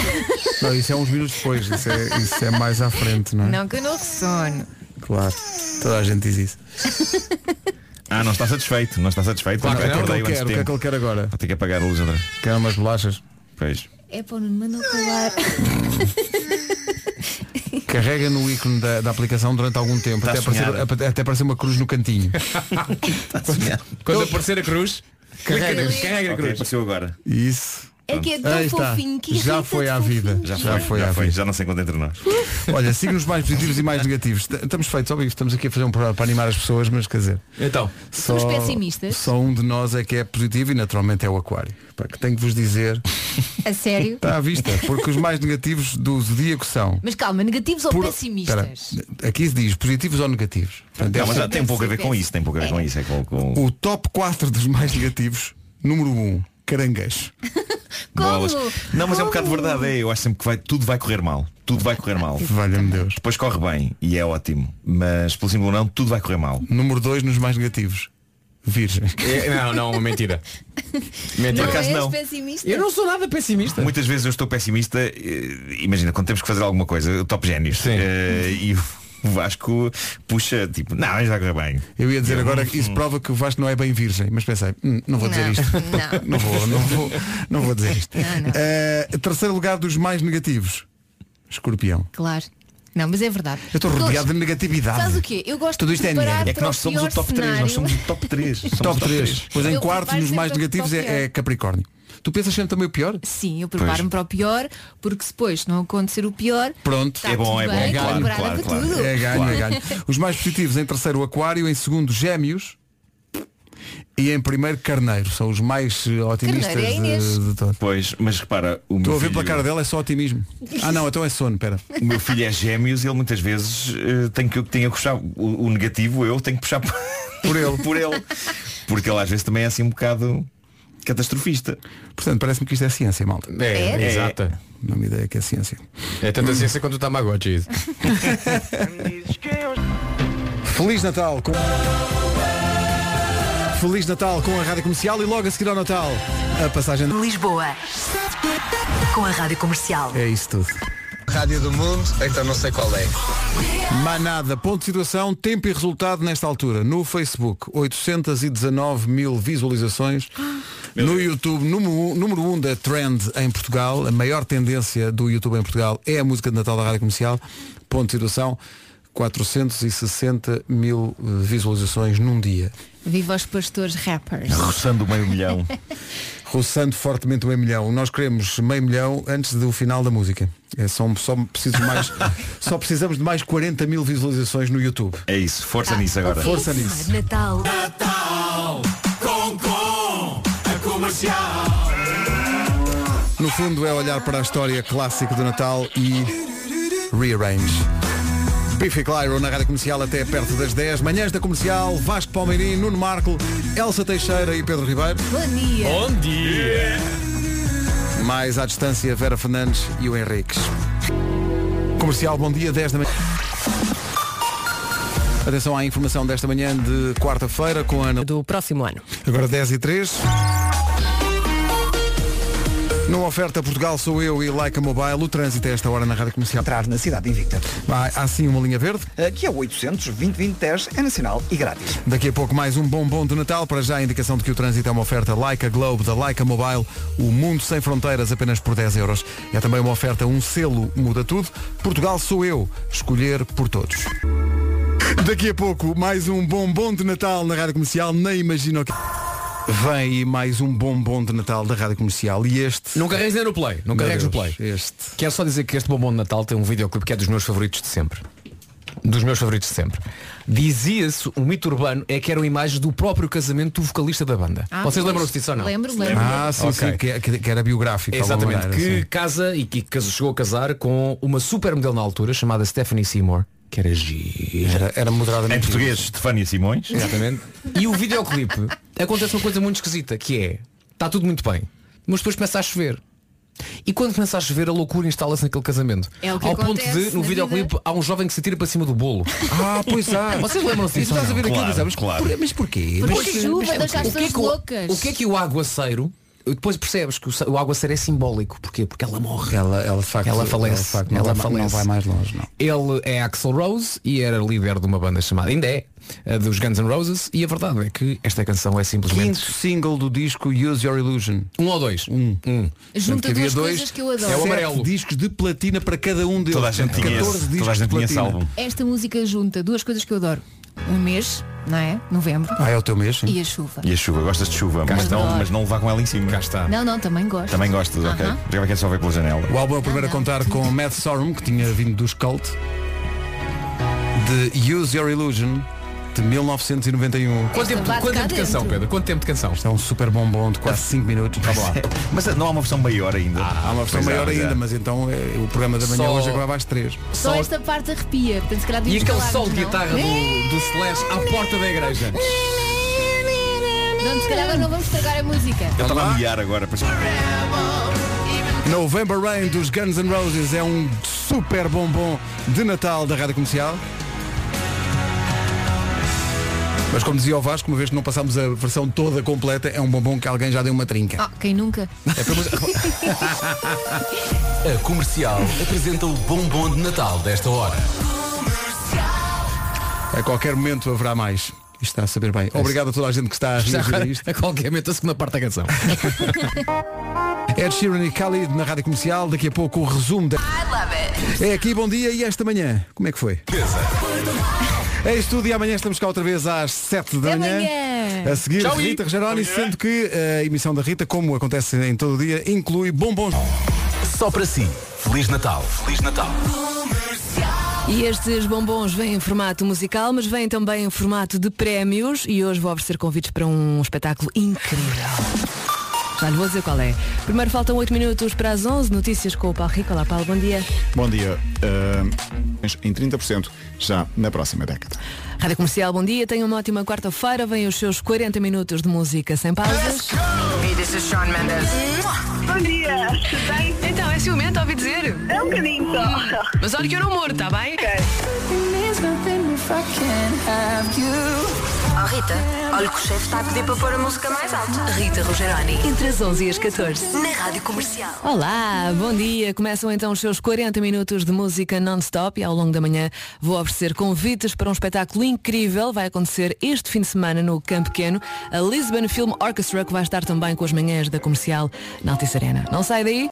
Não, isso é uns minutos depois, isso é, isso é mais à frente, não é? Não que eu não ressono. Claro, toda a gente diz isso. Ah, não está satisfeito, não está satisfeito. Claro não. O que é que ele quer? O que é tempo. que ele quer agora? Vou ter que apagar a luz vez. Quer umas bolachas? Pois. É para o Nuno, mandou calar. Carrega no ícone da, da aplicação durante algum tempo, Está até aparecer, até aparecer uma cruz no cantinho. Quando aparecer a cruz, Carrega. carrega a Ok, cruz. apareceu agora. Isso. É que é tão Aí está. fofinho que Já irrita foi de à vida. Já foi, Já foi já à foi, vida. já não se encontra entre nós. Olha, signos mais positivos e mais negativos. T- Estamos feitos, óbvio, estamos aqui a fazer um programa para animar as pessoas, mas quer dizer. Então. Somos pessimistas? Só um de nós é que é positivo e naturalmente é o aquário. Pá, que tenho que vos dizer, A sério? está à vista, porque os mais negativos do zodíaco são. Mas calma, negativos ou Por- pessimistas? Espera, aqui se diz positivos ou negativos. Portanto, é Não, mas já tem pouco a ver com isso, tem pouco a ver com isso. É com, com O top 4 dos mais negativos, número 1, caranguejo. bolas. Não, mas é um bocado verdade, é. Eu acho sempre que vai, tudo vai correr mal. Tudo vai correr mal. Valha-me Deus. Depois corre bem e é ótimo. Mas pelo simples não, tudo vai correr mal. Número 2 nos mais negativos, virgens. É, não, não, uma mentira. Mentira. És não. pessimista? Eu não sou nada pessimista. Muitas vezes eu estou pessimista, eh, imagina, quando temos que fazer alguma coisa, o top génios. eh, e o Vasco puxa, tipo, não, mas vai correr bem. Eu ia dizer Eu- agora que isso prova que o Vasco não é bem virgem, mas pensei, "Hum, não vou dizer Não, isto. não. Não vou, não vou, não vou dizer isto. Não, não. Eh, terceiro lugar dos mais negativos, escorpião. Claro. Não, mas é verdade. Eu estou rodeado de negatividade. Sabes o quê? Eu gosto Tudo de isto é preparar negro. É que nós somos o top 3, nós somos o top 3. Somos Top o 3. Pois em Eu quarto, nos mais negativos, é, é Capricórnio. Tu pensas sempre também o pior? Sim, eu preparo-me para o pior, porque se depois não acontecer o pior, Pronto. está tudo bem, estou claro, preparada claro, claro. tudo. É ganho, é ganho. Os mais positivos em terceiro, Aquário, em segundo, Gêmeos. E em primeiro, Carneiro. São os mais eh, otimistas Carneiro é a Inês. de, de todos. Pois, mas repara, o Estou meu a ver filho, pela cara dela, é só otimismo. Ah não, então é sono, pera. o meu filho é gêmeos e ele muitas vezes eh, tem que, tem que puxar o, o negativo, eu tenho que puxar por ele. por ele. Porque ele às vezes também é assim um bocado catastrofista. Portanto, parece-me que isto é ciência, malta. É, É? exata. Não me ideia que é ciência. É tanta ciência quanto o Tamagotchi. isso. Feliz Natal com... Feliz Natal com a Rádio Comercial e logo a seguir ao Natal a passagem... Lisboa. Com a Rádio Comercial. É isso tudo. Rádio do Mundo, então não sei qual é. Manada, ponto de situação, tempo e resultado nesta altura. No Facebook, 819 mil visualizações. No YouTube, número 1 um, número um da Trend em Portugal. A maior tendência do YouTube em Portugal é a música de Natal da Rádio Comercial. Ponto de situação, 460 mil eh, visualizações num dia. Viva os pastores rappers. Roçando o meio milhão. Roçando fortemente o meio milhão. Nós queremos meio milhão antes do final da música. É só, só, preciso mais, só precisamos de mais 40 mil visualizações no YouTube. É isso, força nisso agora. Força nisso. Natal. Natal com com a comercial. No fundo é olhar para a história clássica do Natal e rearrange. Biffy Clyro na Rádio Comercial até perto das 10. Manhãs da Comercial, Vasco Palmeirim, Nuno Marco, Elsa Teixeira e Pedro Ribeiro. Bom dia. Bom dia. Mais à distância, Vera Fernandes e o Henriques. Comercial, bom dia, 10 da manhã. Atenção à informação desta manhã de quarta-feira com a Ana. Do próximo ano. Agora 10 e 3. Numa oferta Portugal sou eu e Leica Mobile, o trânsito a esta hora na Rádio Comercial. Entrar na cidade invicta. Há, há sim uma linha verde. Que é o 800 2010 é nacional e grátis. Daqui a pouco mais um bombom de Natal. Para já a indicação de que o trânsito é uma oferta Leica Globe da Leica Mobile. O mundo sem fronteiras apenas por 10 euros. É também uma oferta um selo muda tudo. Portugal sou eu. Escolher por todos. Daqui a pouco mais um bombom de Natal na Rádio Comercial. Nem imagino que... Vem aí mais um bombom de Natal da Rádio Comercial. E este... Não carregues nem no play. Não Meu carregues no Deus, play. Este. Quero só dizer que este bombom de Natal tem um videoclipe que é dos meus favoritos de sempre. Dos meus favoritos de sempre. Dizia-se, o mito urbano é que eram imagens do próprio casamento do vocalista da banda. Ah, Vocês pois. lembram-se disso ou não? Lembro, lembro. Ah, sim, Ok. sim, que, é- que- que era biográfico. de alguma Exatamente, maneira, que sim. casa e que chegou a casar com uma super modelo na altura chamada Stephanie Seymour, que era gira. Era, era moderadamente. Em português, Stefania Simões. Exatamente. E o videoclipe acontece uma coisa muito esquisita, que é, está tudo muito bem, mas depois começa a chover. E quando começa a chover, a loucura instala-se naquele casamento. É o que Ao ponto de, no videoclipe, vida. há um jovem que se tira para cima do bolo. Ah, pois há. Vocês lembram-se disso? tu estás a ver não? aquilo Claro, claro. "Por- mas porquê? Porque Mas- chuva deixa as o que, é pessoas que o, loucas. o que é que o aguaceiro depois percebes que o, o água ser é simbólico. Porquê? Porque ela morre. Ela, ela, de facto, ela falece. ela, de facto, não, ela vai, falece. não vai mais longe, não. Ele é Axel Rose e era líder de uma banda chamada, ainda é, a dos Guns N' Roses, e a verdade é que esta canção é simplesmente. Quinto single do disco Use Your Illusion. Um ou dois? Um. um. Junta duas coisas que eu adoro. É o amarelo. discos de platina para cada um deles. Toda a gente tinha 14 esse- discos toda a gente de platina. álbum. Esta música junta duas coisas que eu adoro. Um mês, não é? Novembro. Ah, é o teu mês? sim. E a chuva. E a chuva, gostas de chuva, mas não, mas não levar com ela em cima. Cá está. Não, não, também gosto. Também gostas, ok. Aham. Já vai que é só ver pela janela. O álbum é o primeiro a contar com Matt Sorum, que tinha vindo dos Cult, de Use Your Illusion, de 1991. Quanto tempo, quanto tempo de canção. Pedro? Quanto tempo de canção? Isto é um super bombom de quase 5 minutos. Vamos lá. Mas não há uma versão maior ainda. Há uma versão Pois é, maior é. ainda, mas então é, o programa da manhã Só- hoje acabava às 3. Só esta parte arrepia. Portanto, se calhar E devíamos aquele calar-nos, sol de não? guitarra do, do Slash à porta da igreja. Não, se calhar agora não vamos estragar a música. Eu estava a miar agora. November Rain dos Guns N' Roses é um super bombom de Natal da Rádio Comercial. Mas como dizia o Vasco, uma vez que não passámos a versão toda completa, é um bombom que alguém já deu uma trinca. Ah, quem nunca? É para A comercial apresenta o bombom de Natal desta hora. A qualquer momento haverá mais. Isto está a saber bem. Obrigado a toda a gente que está a reagir a isto. a qualquer momento a segunda parte da canção. Ed Sheeran e Khalid na Rádio Comercial. Daqui a pouco o resumo da... É aqui, bom dia. E esta manhã, como é que foi? É isso tudo e amanhã estamos cá outra vez às 7 da manhã. A seguir, Tchau, Rita Rogeroni, sendo que a emissão da Rita, como acontece em todo o dia, inclui bombons. Só para si. Feliz Natal. Feliz Natal. E estes bombons vêm em formato musical, mas vêm também em formato de prémios e hoje vou oferecer convites para um espetáculo incrível. Já lhe vou dizer qual é. Primeiro faltam 8 minutos para as 11, notícias com o Paulo Rico. Olá Paulo, bom dia. Bom dia. Uh, em 30% já na próxima década. Rádio Comercial, bom dia. Tenha uma ótima quarta-feira. Vêm os seus 40 minutos de música sem pausas. Hey, this is Sean Mendes. Bom dia, tudo bem? Então, é ciumento, ouvi dizer? É um bocadinho só. Mas olha que eu não morro, tá bem? Oh Rita, olha que o chefe está a pedir para pôr a música mais alta. Rita Rogeroni, entre as 11 e as 14. Na Rádio Comercial. Olá, bom dia. Começam então os seus 40 minutos de música non-stop e ao longo da manhã vou oferecer convites para um espetáculo incrível. Vai acontecer este fim de semana no Campo Pequeno. A Lisbon Film Orchestra que vai estar também com as manhãs da comercial na Altice Arena. Não sai daí?